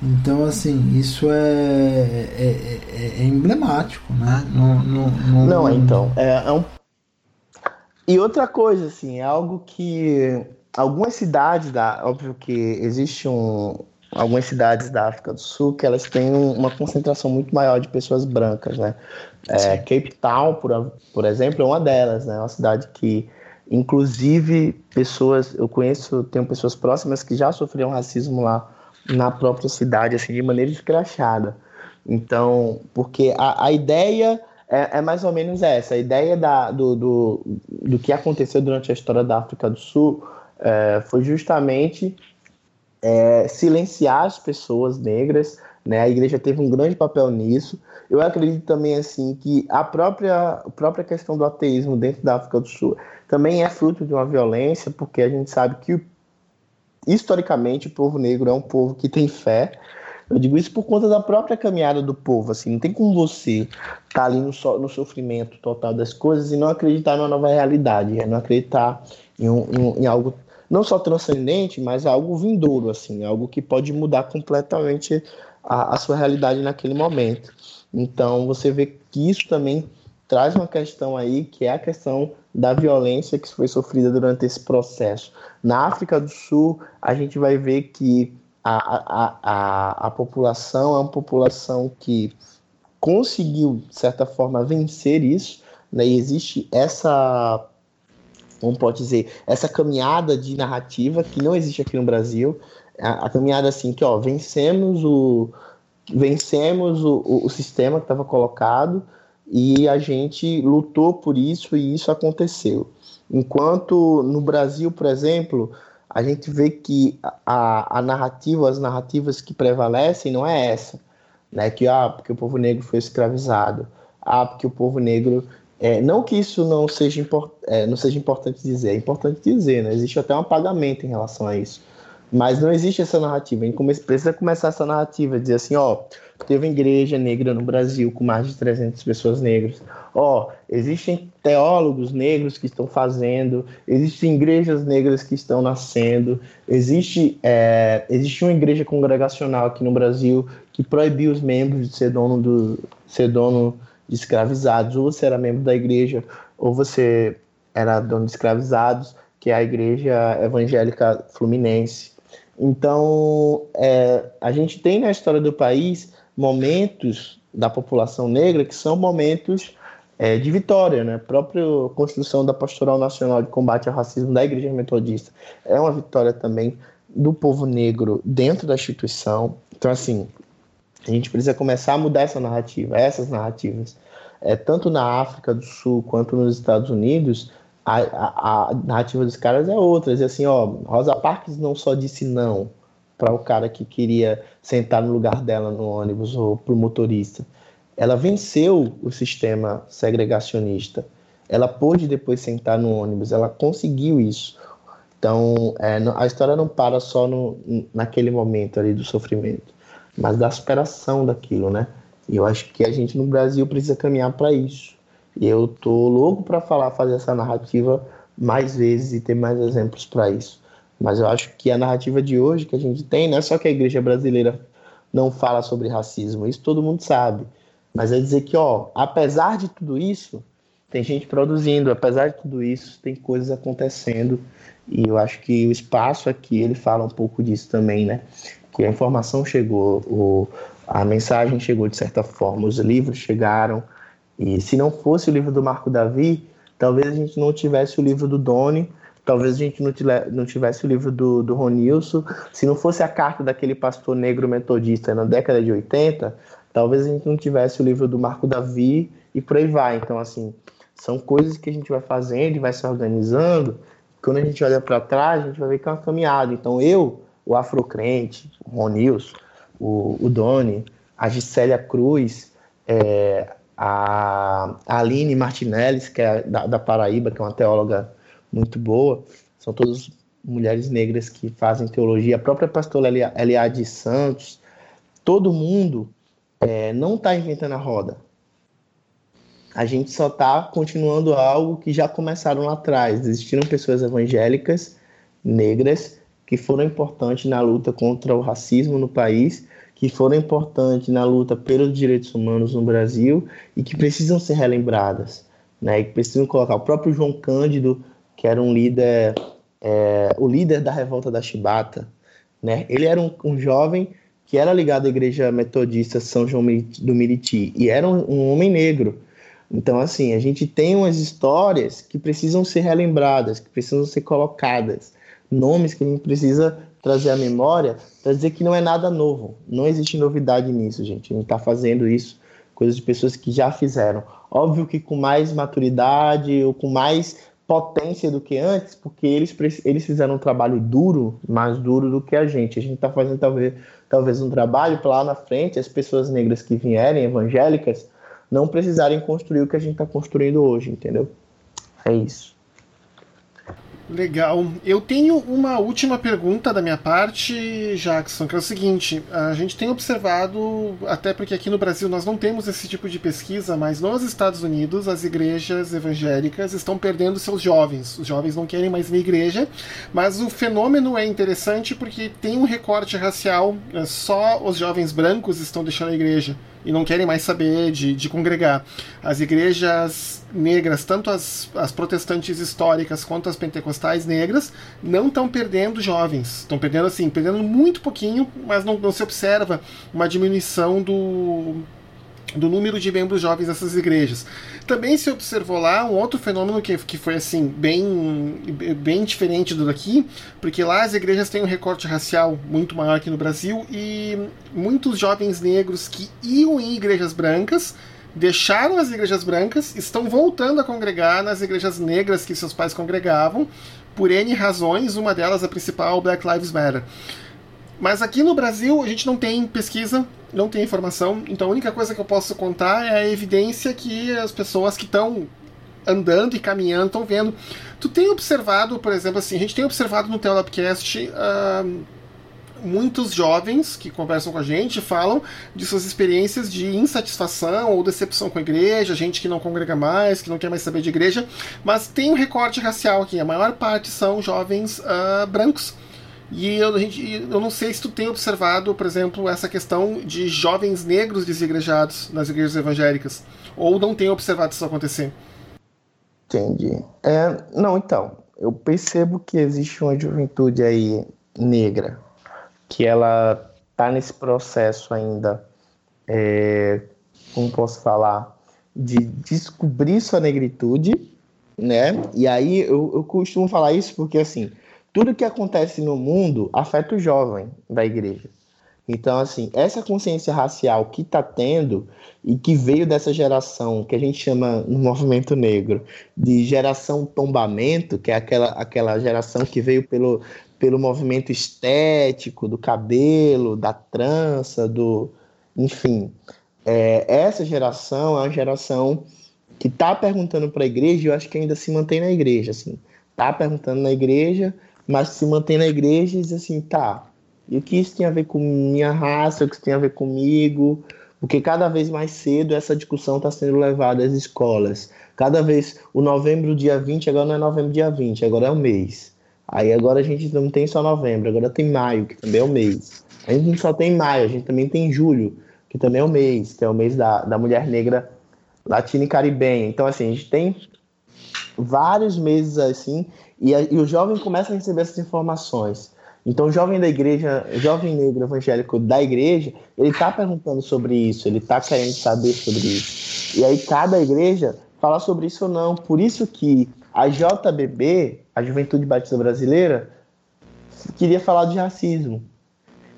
Então, assim, isso é, é, é, é emblemático, né? No, no, no... Não, então, é, é um e outra coisa, assim, é algo que algumas cidades da, óbvio que existe um, algumas cidades da África do Sul que elas têm uma concentração muito maior de pessoas brancas, né? É, Cape Town, por, por exemplo, é uma delas, né? É uma cidade que, inclusive, pessoas, eu conheço, tenho pessoas próximas que já sofreram racismo lá na própria cidade, assim, de maneira escrachada. Então, porque a, a ideia é, é, mais ou menos essa. A ideia da, do, do, do que aconteceu durante a história da África do Sul é, foi justamente é, silenciar as pessoas negras. Né? A igreja teve um grande papel nisso. Eu acredito também assim que a própria, a própria questão do ateísmo dentro da África do Sul também é fruto de uma violência, porque a gente sabe que historicamente o povo negro é um povo que tem fé, eu digo isso por conta da própria caminhada do povo, assim, não tem como você estar tá ali no, so, no sofrimento total das coisas e não acreditar numa nova realidade, é não acreditar em, um, em, em algo não só transcendente, mas algo vindouro, assim, algo que pode mudar completamente a, a sua realidade naquele momento. Então, você vê que isso também traz uma questão aí, que é a questão da violência que foi sofrida durante esse processo. Na África do Sul, a gente vai ver que a, a, a, a população é uma população que conseguiu, de certa forma, vencer isso, né? e existe essa, como pode dizer, essa caminhada de narrativa que não existe aqui no Brasil, a, a caminhada assim que, ó, vencemos o, vencemos o, o, o sistema que estava colocado e a gente lutou por isso e isso aconteceu. Enquanto no Brasil, por exemplo, a gente vê que a, a narrativa, as narrativas que prevalecem não é essa, né? Que ah, porque o povo negro foi escravizado, ah, porque o povo negro é, não que isso não seja, é, não seja importante dizer, é importante dizer, né? Existe até um apagamento em relação a isso. Mas não existe essa narrativa. A gente come, precisa começar essa narrativa, dizer assim, ó, teve igreja negra no Brasil com mais de 300 pessoas negras. Ó, existem teólogos negros que estão fazendo, existem igrejas negras que estão nascendo, existe, é, existe uma igreja congregacional aqui no Brasil que proibiu os membros de ser dono, do, ser dono de escravizados. Ou você era membro da igreja, ou você era dono de escravizados, que é a igreja evangélica fluminense. Então, é, a gente tem na história do país momentos da população negra que são momentos é, de vitória, né? A própria Constituição da Pastoral Nacional de Combate ao Racismo da Igreja Metodista é uma vitória também do povo negro dentro da instituição. Então, assim, a gente precisa começar a mudar essa narrativa, essas narrativas. É, tanto na África do Sul quanto nos Estados Unidos, a, a, a, narrativa dos caras é outra. Dizer assim, ó, Rosa Parks não só disse não para o cara que queria sentar no lugar dela no ônibus ou para o motorista. Ela venceu o sistema segregacionista. Ela pôde depois sentar no ônibus. Ela conseguiu isso. Então, é, a história não para só no, naquele momento ali do sofrimento, mas da superação daquilo, né? E eu acho que a gente no Brasil precisa caminhar para isso. E eu tô louco para falar, fazer essa narrativa mais vezes e ter mais exemplos para isso. Mas eu acho que a narrativa de hoje que a gente tem não é só que a igreja brasileira não fala sobre racismo, isso todo mundo sabe. Mas é dizer que, ó, apesar de tudo isso, tem gente produzindo, apesar de tudo isso, tem coisas acontecendo e eu acho que o espaço aqui ele fala um pouco disso também, né? Que a informação chegou, o, a mensagem chegou de certa forma, os livros chegaram. E se não fosse o livro do Marco Davi, talvez a gente não tivesse o livro do Doni, talvez a gente não tivesse o livro do, do Ronilson. Se não fosse a carta daquele pastor negro metodista na década de 80, talvez a gente não tivesse o livro do Marco Davi e por aí vai. Então, assim, são coisas que a gente vai fazendo e vai se organizando quando a gente olha para trás, a gente vai ver que é uma caminhada. Então, eu, o Afrocrente, o Ronils, o, o Doni, a Gisélia Cruz, é, a, Aline Martinelli, que é da, da, Paraíba, que é uma teóloga muito boa, são todas mulheres negras que fazem teologia. A própria pastora Eliade Santos, todo mundo é, não está inventando a roda. A gente só está continuando algo que já começaram lá atrás. Existiram pessoas evangélicas negras que foram importantes na luta contra o racismo no país, que foram importantes na luta pelos direitos humanos no Brasil e que precisam ser relembradas, né? E que precisam colocar o próprio João Cândido, que era um líder, é, o líder da revolta da Chibata, né? Ele era um, um jovem que era ligado à igreja metodista São João do Miriti e era um, um homem negro então, assim, a gente tem umas histórias que precisam ser relembradas, que precisam ser colocadas, nomes que a gente precisa trazer à memória para dizer que não é nada novo. Não existe novidade nisso, gente. A gente está fazendo isso, coisas de pessoas que já fizeram. Óbvio que com mais maturidade ou com mais potência do que antes, porque eles, eles fizeram um trabalho duro, mais duro do que a gente. A gente está fazendo talvez, talvez um trabalho para lá na frente, as pessoas negras que vierem, evangélicas, não precisarem construir o que a gente está construindo hoje, entendeu? É isso. Legal. Eu tenho uma última pergunta da minha parte, Jackson, que é o seguinte: a gente tem observado, até porque aqui no Brasil nós não temos esse tipo de pesquisa, mas nos Estados Unidos as igrejas evangélicas estão perdendo seus jovens. Os jovens não querem mais ir na igreja, mas o fenômeno é interessante porque tem um recorte racial, é, só os jovens brancos estão deixando a igreja e não querem mais saber de, de congregar. As igrejas negras, tanto as, as protestantes históricas quanto as pentecostais negras, não estão perdendo jovens. Estão perdendo assim, perdendo muito pouquinho, mas não, não se observa uma diminuição do, do número de membros jovens dessas igrejas. Também se observou lá um outro fenômeno que, que foi assim bem, bem diferente do daqui, porque lá as igrejas têm um recorte racial muito maior que no Brasil e muitos jovens negros que iam em igrejas brancas deixaram as igrejas brancas, estão voltando a congregar nas igrejas negras que seus pais congregavam, por N razões, uma delas a principal, Black Lives Matter. Mas aqui no Brasil a gente não tem pesquisa não tem informação, então a única coisa que eu posso contar é a evidência que as pessoas que estão andando e caminhando estão vendo. Tu tem observado, por exemplo, assim, a gente tem observado no Teolabcast uh, muitos jovens que conversam com a gente falam de suas experiências de insatisfação ou decepção com a igreja, gente que não congrega mais, que não quer mais saber de igreja, mas tem um recorte racial aqui. A maior parte são jovens uh, brancos e eu, a gente, eu não sei se tu tem observado, por exemplo, essa questão de jovens negros desigrejados nas igrejas evangélicas, ou não tem observado isso acontecer. Entendi. É, não, então, eu percebo que existe uma juventude aí negra, que ela tá nesse processo ainda, é, como posso falar, de descobrir sua negritude, né? E aí eu, eu costumo falar isso porque, assim, tudo que acontece no mundo afeta o jovem da igreja. Então, assim, essa consciência racial que está tendo e que veio dessa geração que a gente chama no movimento negro de geração tombamento, que é aquela, aquela geração que veio pelo, pelo movimento estético do cabelo, da trança, do. Enfim, é, essa geração é uma geração que está perguntando para a igreja e eu acho que ainda se mantém na igreja, assim. Está perguntando na igreja, mas se mantém na igreja e diz assim, tá, e o que isso tem a ver com minha raça, o que isso tem a ver comigo? Porque cada vez mais cedo essa discussão está sendo levada às escolas. Cada vez, o novembro, dia 20, agora não é novembro, dia 20, agora é o mês. Aí agora a gente não tem só novembro, agora tem maio, que também é o mês. A gente não só tem maio, a gente também tem julho, que também é o mês, que é o mês da, da mulher negra latina e caribenha. Então, assim, a gente tem vários meses assim, e, a, e o jovem começa a receber essas informações. Então, o jovem da igreja, jovem negro evangélico da igreja, ele está perguntando sobre isso, ele está querendo saber sobre isso. E aí, cada igreja fala sobre isso ou não. Por isso que a JBB, a Juventude Batista Brasileira, queria falar de racismo.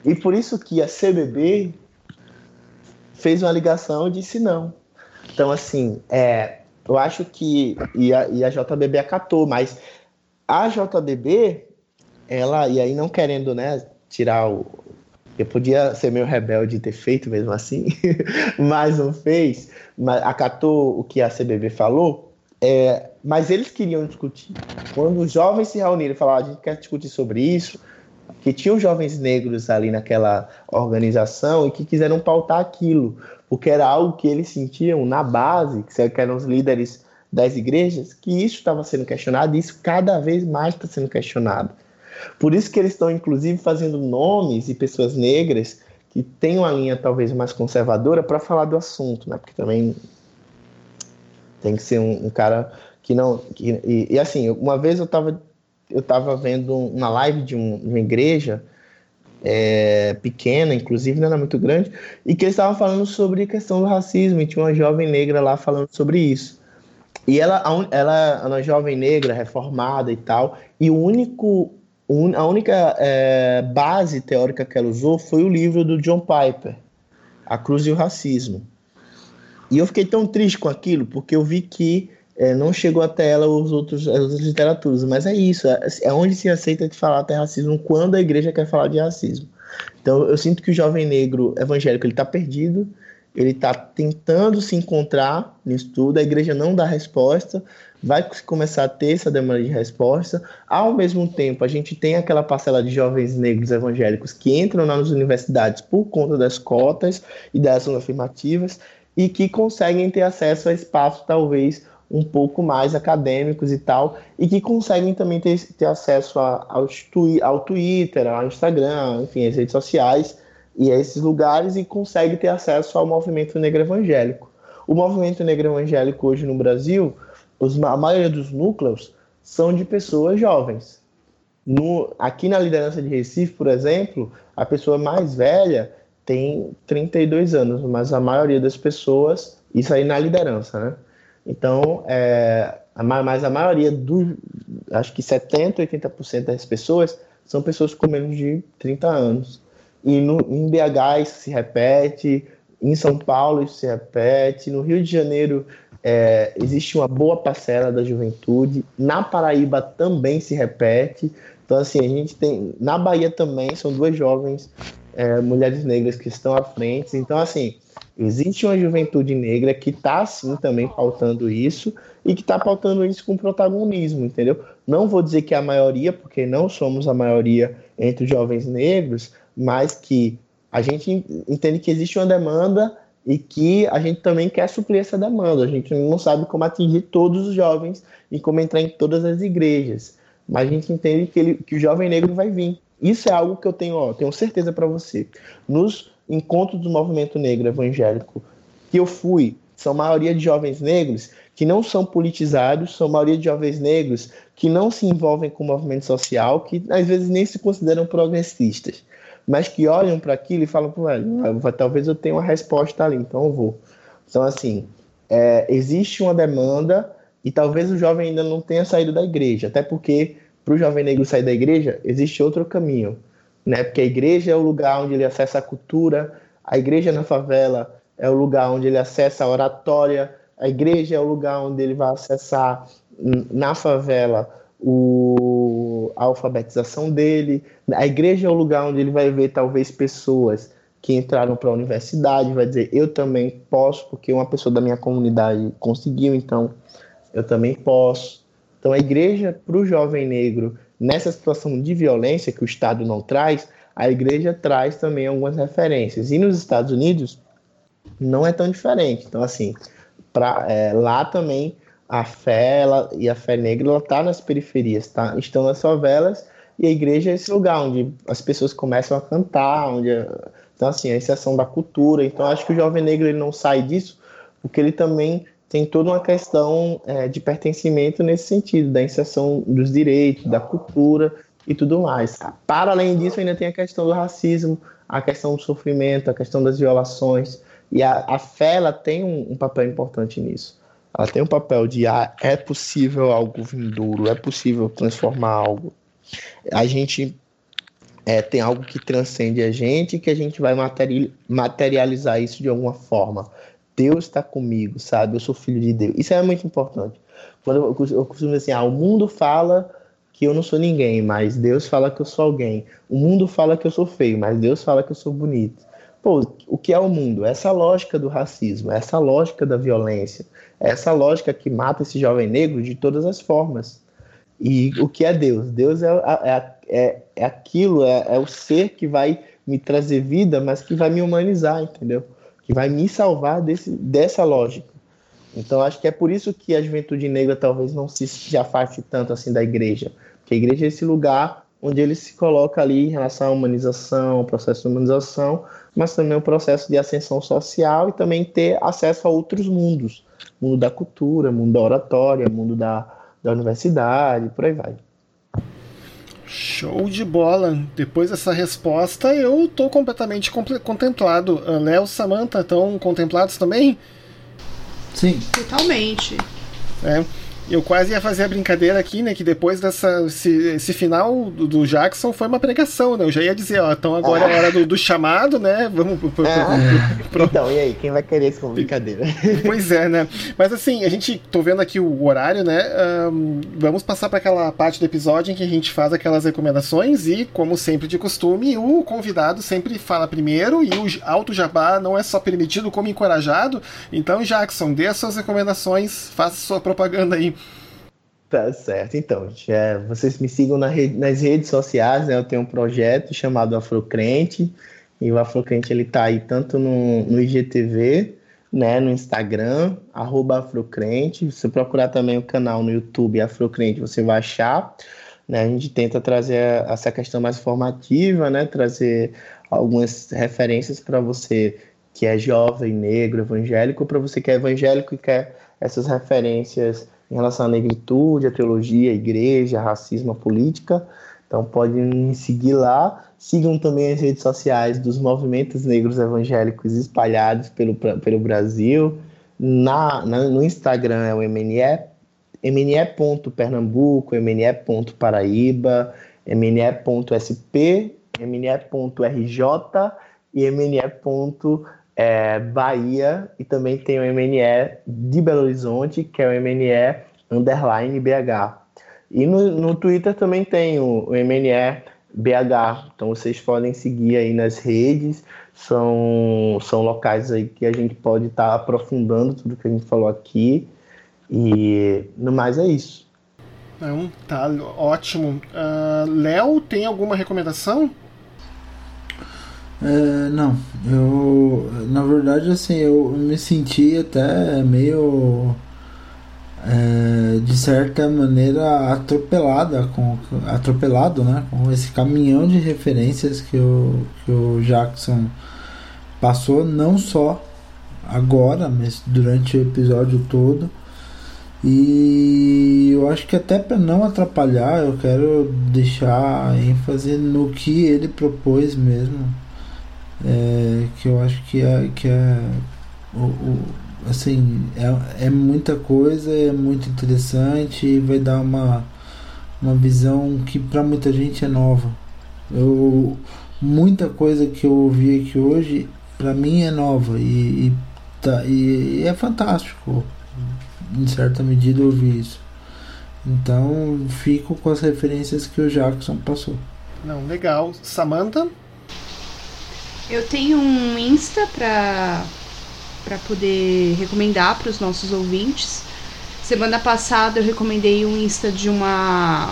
E por isso que a CBB fez uma ligação e disse não. Então, assim, é, eu acho que. E a, e a JBB acatou, mas a JBB ela, e aí não querendo, né, tirar o. Eu podia ser meio rebelde e ter feito mesmo assim, mas não fez, mas acatou o que a CBB falou, é, mas eles queriam discutir. Quando os jovens se reuniram e falaram, a gente quer discutir sobre isso, que tinham jovens negros ali naquela organização e que quiseram pautar aquilo, porque era algo que eles sentiam na base, que eram os líderes das igrejas, que isso estava sendo questionado e isso cada vez mais está sendo questionado. Por isso que eles estão, inclusive, fazendo nomes e pessoas negras que têm uma linha talvez mais conservadora para falar do assunto, né? Porque também tem que ser um, um cara que não. Que, e, e, assim, uma vez eu estava eu tava vendo uma live de, um, de uma igreja é, pequena, inclusive não era muito grande, e que eles estavam falando sobre a questão do racismo, e tinha uma jovem negra lá falando sobre isso. E ela, ela é uma jovem negra, reformada e tal, e o único a única é, base teórica que ela usou foi o livro do John Piper, A Cruz e o Racismo. E eu fiquei tão triste com aquilo, porque eu vi que é, não chegou até ela os outros, as outras literaturas. Mas é isso, é, é onde se aceita de falar até racismo quando a igreja quer falar de racismo. Então eu sinto que o jovem negro evangélico ele está perdido, ele está tentando se encontrar nisso tudo, a igreja não dá resposta, vai começar a ter essa demanda de resposta. Ao mesmo tempo, a gente tem aquela parcela de jovens negros evangélicos que entram nas universidades por conta das cotas e das afirmativas e que conseguem ter acesso a espaços talvez um pouco mais acadêmicos e tal, e que conseguem também ter, ter acesso a, ao, ao Twitter, ao Instagram, enfim, as redes sociais e a esses lugares e consegue ter acesso ao movimento negro evangélico. O movimento negro evangélico hoje no Brasil os, a maioria dos núcleos são de pessoas jovens. No, aqui na liderança de Recife, por exemplo, a pessoa mais velha tem 32 anos, mas a maioria das pessoas, isso aí na liderança, né? Então, é, mas a maioria do, acho que 70, 80% das pessoas são pessoas com menos de 30 anos. E no, em BH isso se repete, em São Paulo isso se repete, no Rio de Janeiro é, existe uma boa parcela da juventude. Na Paraíba também se repete. Então, assim, a gente tem. Na Bahia também são duas jovens é, mulheres negras que estão à frente. Então, assim, existe uma juventude negra que está, sim, também pautando isso e que está pautando isso com protagonismo, entendeu? Não vou dizer que é a maioria, porque não somos a maioria entre os jovens negros, mas que a gente entende que existe uma demanda e que a gente também quer suprir essa demanda. A gente não sabe como atingir todos os jovens e como entrar em todas as igrejas, mas a gente entende que, ele, que o jovem negro vai vir. Isso é algo que eu tenho, ó, tenho certeza para você. Nos encontros do movimento negro evangélico que eu fui, são maioria de jovens negros que não são politizados, são maioria de jovens negros que não se envolvem com o movimento social, que às vezes nem se consideram progressistas mas que olham para aquilo e falam, velho, talvez eu tenha uma resposta ali, então eu vou. Então, assim, é, existe uma demanda e talvez o jovem ainda não tenha saído da igreja, até porque para o jovem negro sair da igreja existe outro caminho. né? Porque a igreja é o lugar onde ele acessa a cultura, a igreja na favela é o lugar onde ele acessa a oratória, a igreja é o lugar onde ele vai acessar na favela o, a alfabetização dele, a igreja é o lugar onde ele vai ver talvez pessoas que entraram para a universidade, vai dizer eu também posso, porque uma pessoa da minha comunidade conseguiu, então eu também posso. Então a igreja para o jovem negro nessa situação de violência que o Estado não traz, a igreja traz também algumas referências. E nos Estados Unidos não é tão diferente. Então assim, pra, é, lá também a fé ela, e a fé negra ela está nas periferias, tá? estão nas favelas e a igreja é esse lugar onde as pessoas começam a cantar, onde então assim a inserção da cultura. Então acho que o jovem negro ele não sai disso porque ele também tem toda uma questão é, de pertencimento nesse sentido da inserção dos direitos, da cultura e tudo mais. Para além disso ainda tem a questão do racismo, a questão do sofrimento, a questão das violações e a, a fé ela tem um, um papel importante nisso ela tem um papel de ah, é possível algo vindouro, é possível transformar algo. A gente é, tem algo que transcende a gente que a gente vai materializar isso de alguma forma. Deus está comigo, sabe? Eu sou filho de Deus. Isso é muito importante. Quando eu, eu costumo dizer assim, ah, o mundo fala que eu não sou ninguém, mas Deus fala que eu sou alguém. O mundo fala que eu sou feio, mas Deus fala que eu sou bonito. Pô, o que é o mundo? Essa lógica do racismo, essa lógica da violência, essa lógica que mata esse jovem negro de todas as formas. E o que é Deus? Deus é, é, é, é aquilo, é, é o ser que vai me trazer vida, mas que vai me humanizar, entendeu? Que vai me salvar desse, dessa lógica. Então acho que é por isso que a juventude negra talvez não se, se afaste tanto assim da igreja. Porque a igreja é esse lugar onde ele se coloca ali em relação à humanização, processo de humanização, mas também o processo de ascensão social e também ter acesso a outros mundos, mundo da cultura, mundo da oratória, mundo da, da universidade, por aí vai. Show de bola! Depois dessa resposta, eu estou completamente contemplado. Ah, Léo, Samantha, estão contemplados também? Sim. Totalmente. É. Eu quase ia fazer a brincadeira aqui, né? Que depois dessa. Esse, esse final do, do, Jackson foi uma pregação, né? Eu já ia dizer, ó, então agora é a hora do, do chamado, né? Vamos pro, pro, ah. pro, Então, e aí, quem vai querer isso como brincadeira? Pois é, né? Mas assim, a gente. tô vendo aqui o horário, né? Um, vamos passar para aquela parte do episódio em que a gente faz aquelas recomendações e, como sempre de costume, o convidado sempre fala primeiro e o alto jabá não é só permitido como encorajado. Então, Jackson, dê as suas recomendações, faça sua propaganda aí. Tá certo. Então, vocês me sigam na nas redes sociais, né? Eu tenho um projeto chamado Afrocrente, e o Afrocrente ele tá aí tanto no, no IGTV, né, no Instagram, arroba Afrocrente. Se procurar também o canal no YouTube Afrocrente, você vai achar. Né? A gente tenta trazer essa questão mais formativa, né? Trazer algumas referências para você que é jovem, negro, evangélico, para você que é evangélico e quer essas referências em relação à negritude, à teologia, à igreja, racismo, à política. Então podem me seguir lá. Sigam também as redes sociais dos movimentos negros evangélicos espalhados pelo, pelo Brasil. Na, na, no Instagram é o MNE, mne.pernambuco, mne.paraíba, mne.sp, mne.rj e mne.rj é, Bahia e também tem o MNE de Belo Horizonte, que é o MNE underline BH. E no, no Twitter também tem o, o MNE BH, então vocês podem seguir aí nas redes, são, são locais aí que a gente pode estar tá aprofundando tudo que a gente falou aqui. E no mais é isso. Então, tá ótimo. Uh, Léo, tem alguma recomendação? É, não, eu na verdade assim eu me senti até meio é, de certa maneira atropelada com atropelado, né, com esse caminhão de referências que o, que o Jackson passou não só agora, mas durante o episódio todo. E eu acho que até para não atrapalhar, eu quero deixar ênfase no que ele propôs mesmo é, que eu acho que é, que é o, o, assim é, é muita coisa, é muito interessante e vai dar uma, uma visão que para muita gente é nova. Eu, muita coisa que eu ouvi aqui hoje, para mim é nova e, e, tá, e, e é fantástico, em certa medida, ouvir isso. Então, fico com as referências que o Jackson passou. Não, legal. Samantha? Eu tenho um Insta para para poder recomendar para os nossos ouvintes. Semana passada eu recomendei um Insta de uma,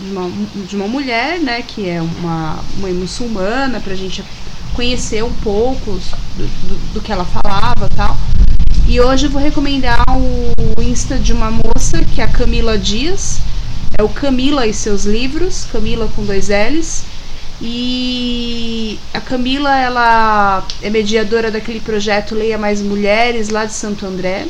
uma de uma mulher, né, que é uma mãe muçulmana, para a gente conhecer um pouco do, do, do, que ela falava tal. E hoje eu vou recomendar o Insta de uma moça que é a Camila Dias. É o Camila e seus livros, Camila com dois L's. E a Camila, ela é mediadora daquele projeto Leia Mais Mulheres, lá de Santo André.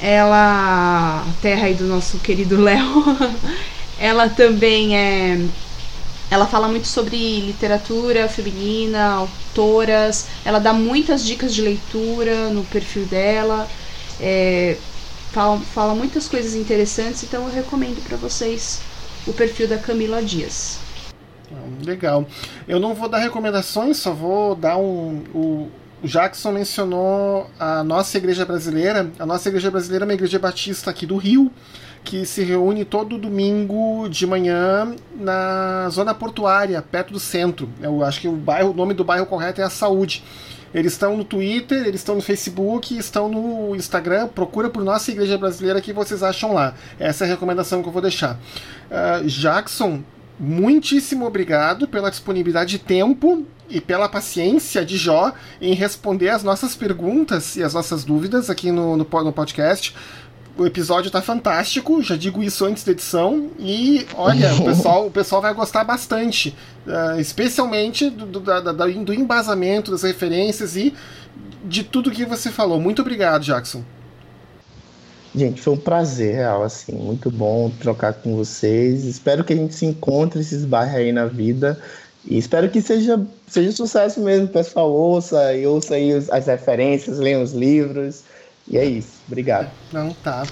Ela, terra aí do nosso querido Léo, ela também é. Ela fala muito sobre literatura feminina, autoras. Ela dá muitas dicas de leitura no perfil dela. É, fala, fala muitas coisas interessantes, então eu recomendo para vocês o perfil da Camila Dias. Legal. Eu não vou dar recomendações, só vou dar um. O, o Jackson mencionou a nossa igreja brasileira. A nossa igreja brasileira é uma igreja batista aqui do Rio, que se reúne todo domingo de manhã na zona portuária, perto do centro. Eu acho que o, bairro, o nome do bairro correto é a Saúde. Eles estão no Twitter, eles estão no Facebook, estão no Instagram. Procura por nossa igreja brasileira que vocês acham lá. Essa é a recomendação que eu vou deixar. Uh, Jackson muitíssimo obrigado pela disponibilidade de tempo e pela paciência de Jó em responder as nossas perguntas e as nossas dúvidas aqui no, no, no podcast. O episódio está fantástico, já digo isso antes da edição. E olha, o pessoal, o pessoal vai gostar bastante, uh, especialmente do, do, da, da, do embasamento, das referências e de tudo que você falou. Muito obrigado, Jackson. Gente, foi um prazer, real, assim, muito bom trocar com vocês. Espero que a gente se encontre, se esbarre aí na vida. E espero que seja, seja sucesso mesmo, o pessoal ouça e ouça aí as referências, leia os livros. E é isso. Obrigado. Não, tá.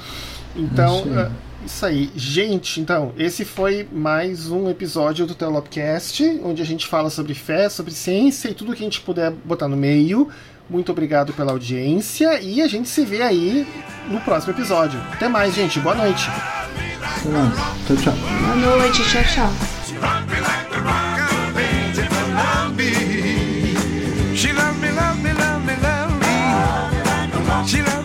Então, uh, isso aí. Gente, então, esse foi mais um episódio do Telopcast, onde a gente fala sobre fé, sobre ciência e tudo que a gente puder botar no meio. Muito obrigado pela audiência e a gente se vê aí no próximo episódio. Até mais, gente. Boa noite. Tchau, tchau. Boa noite. Tchau, tchau. She loved me, loved me, loved me, loved me. She loved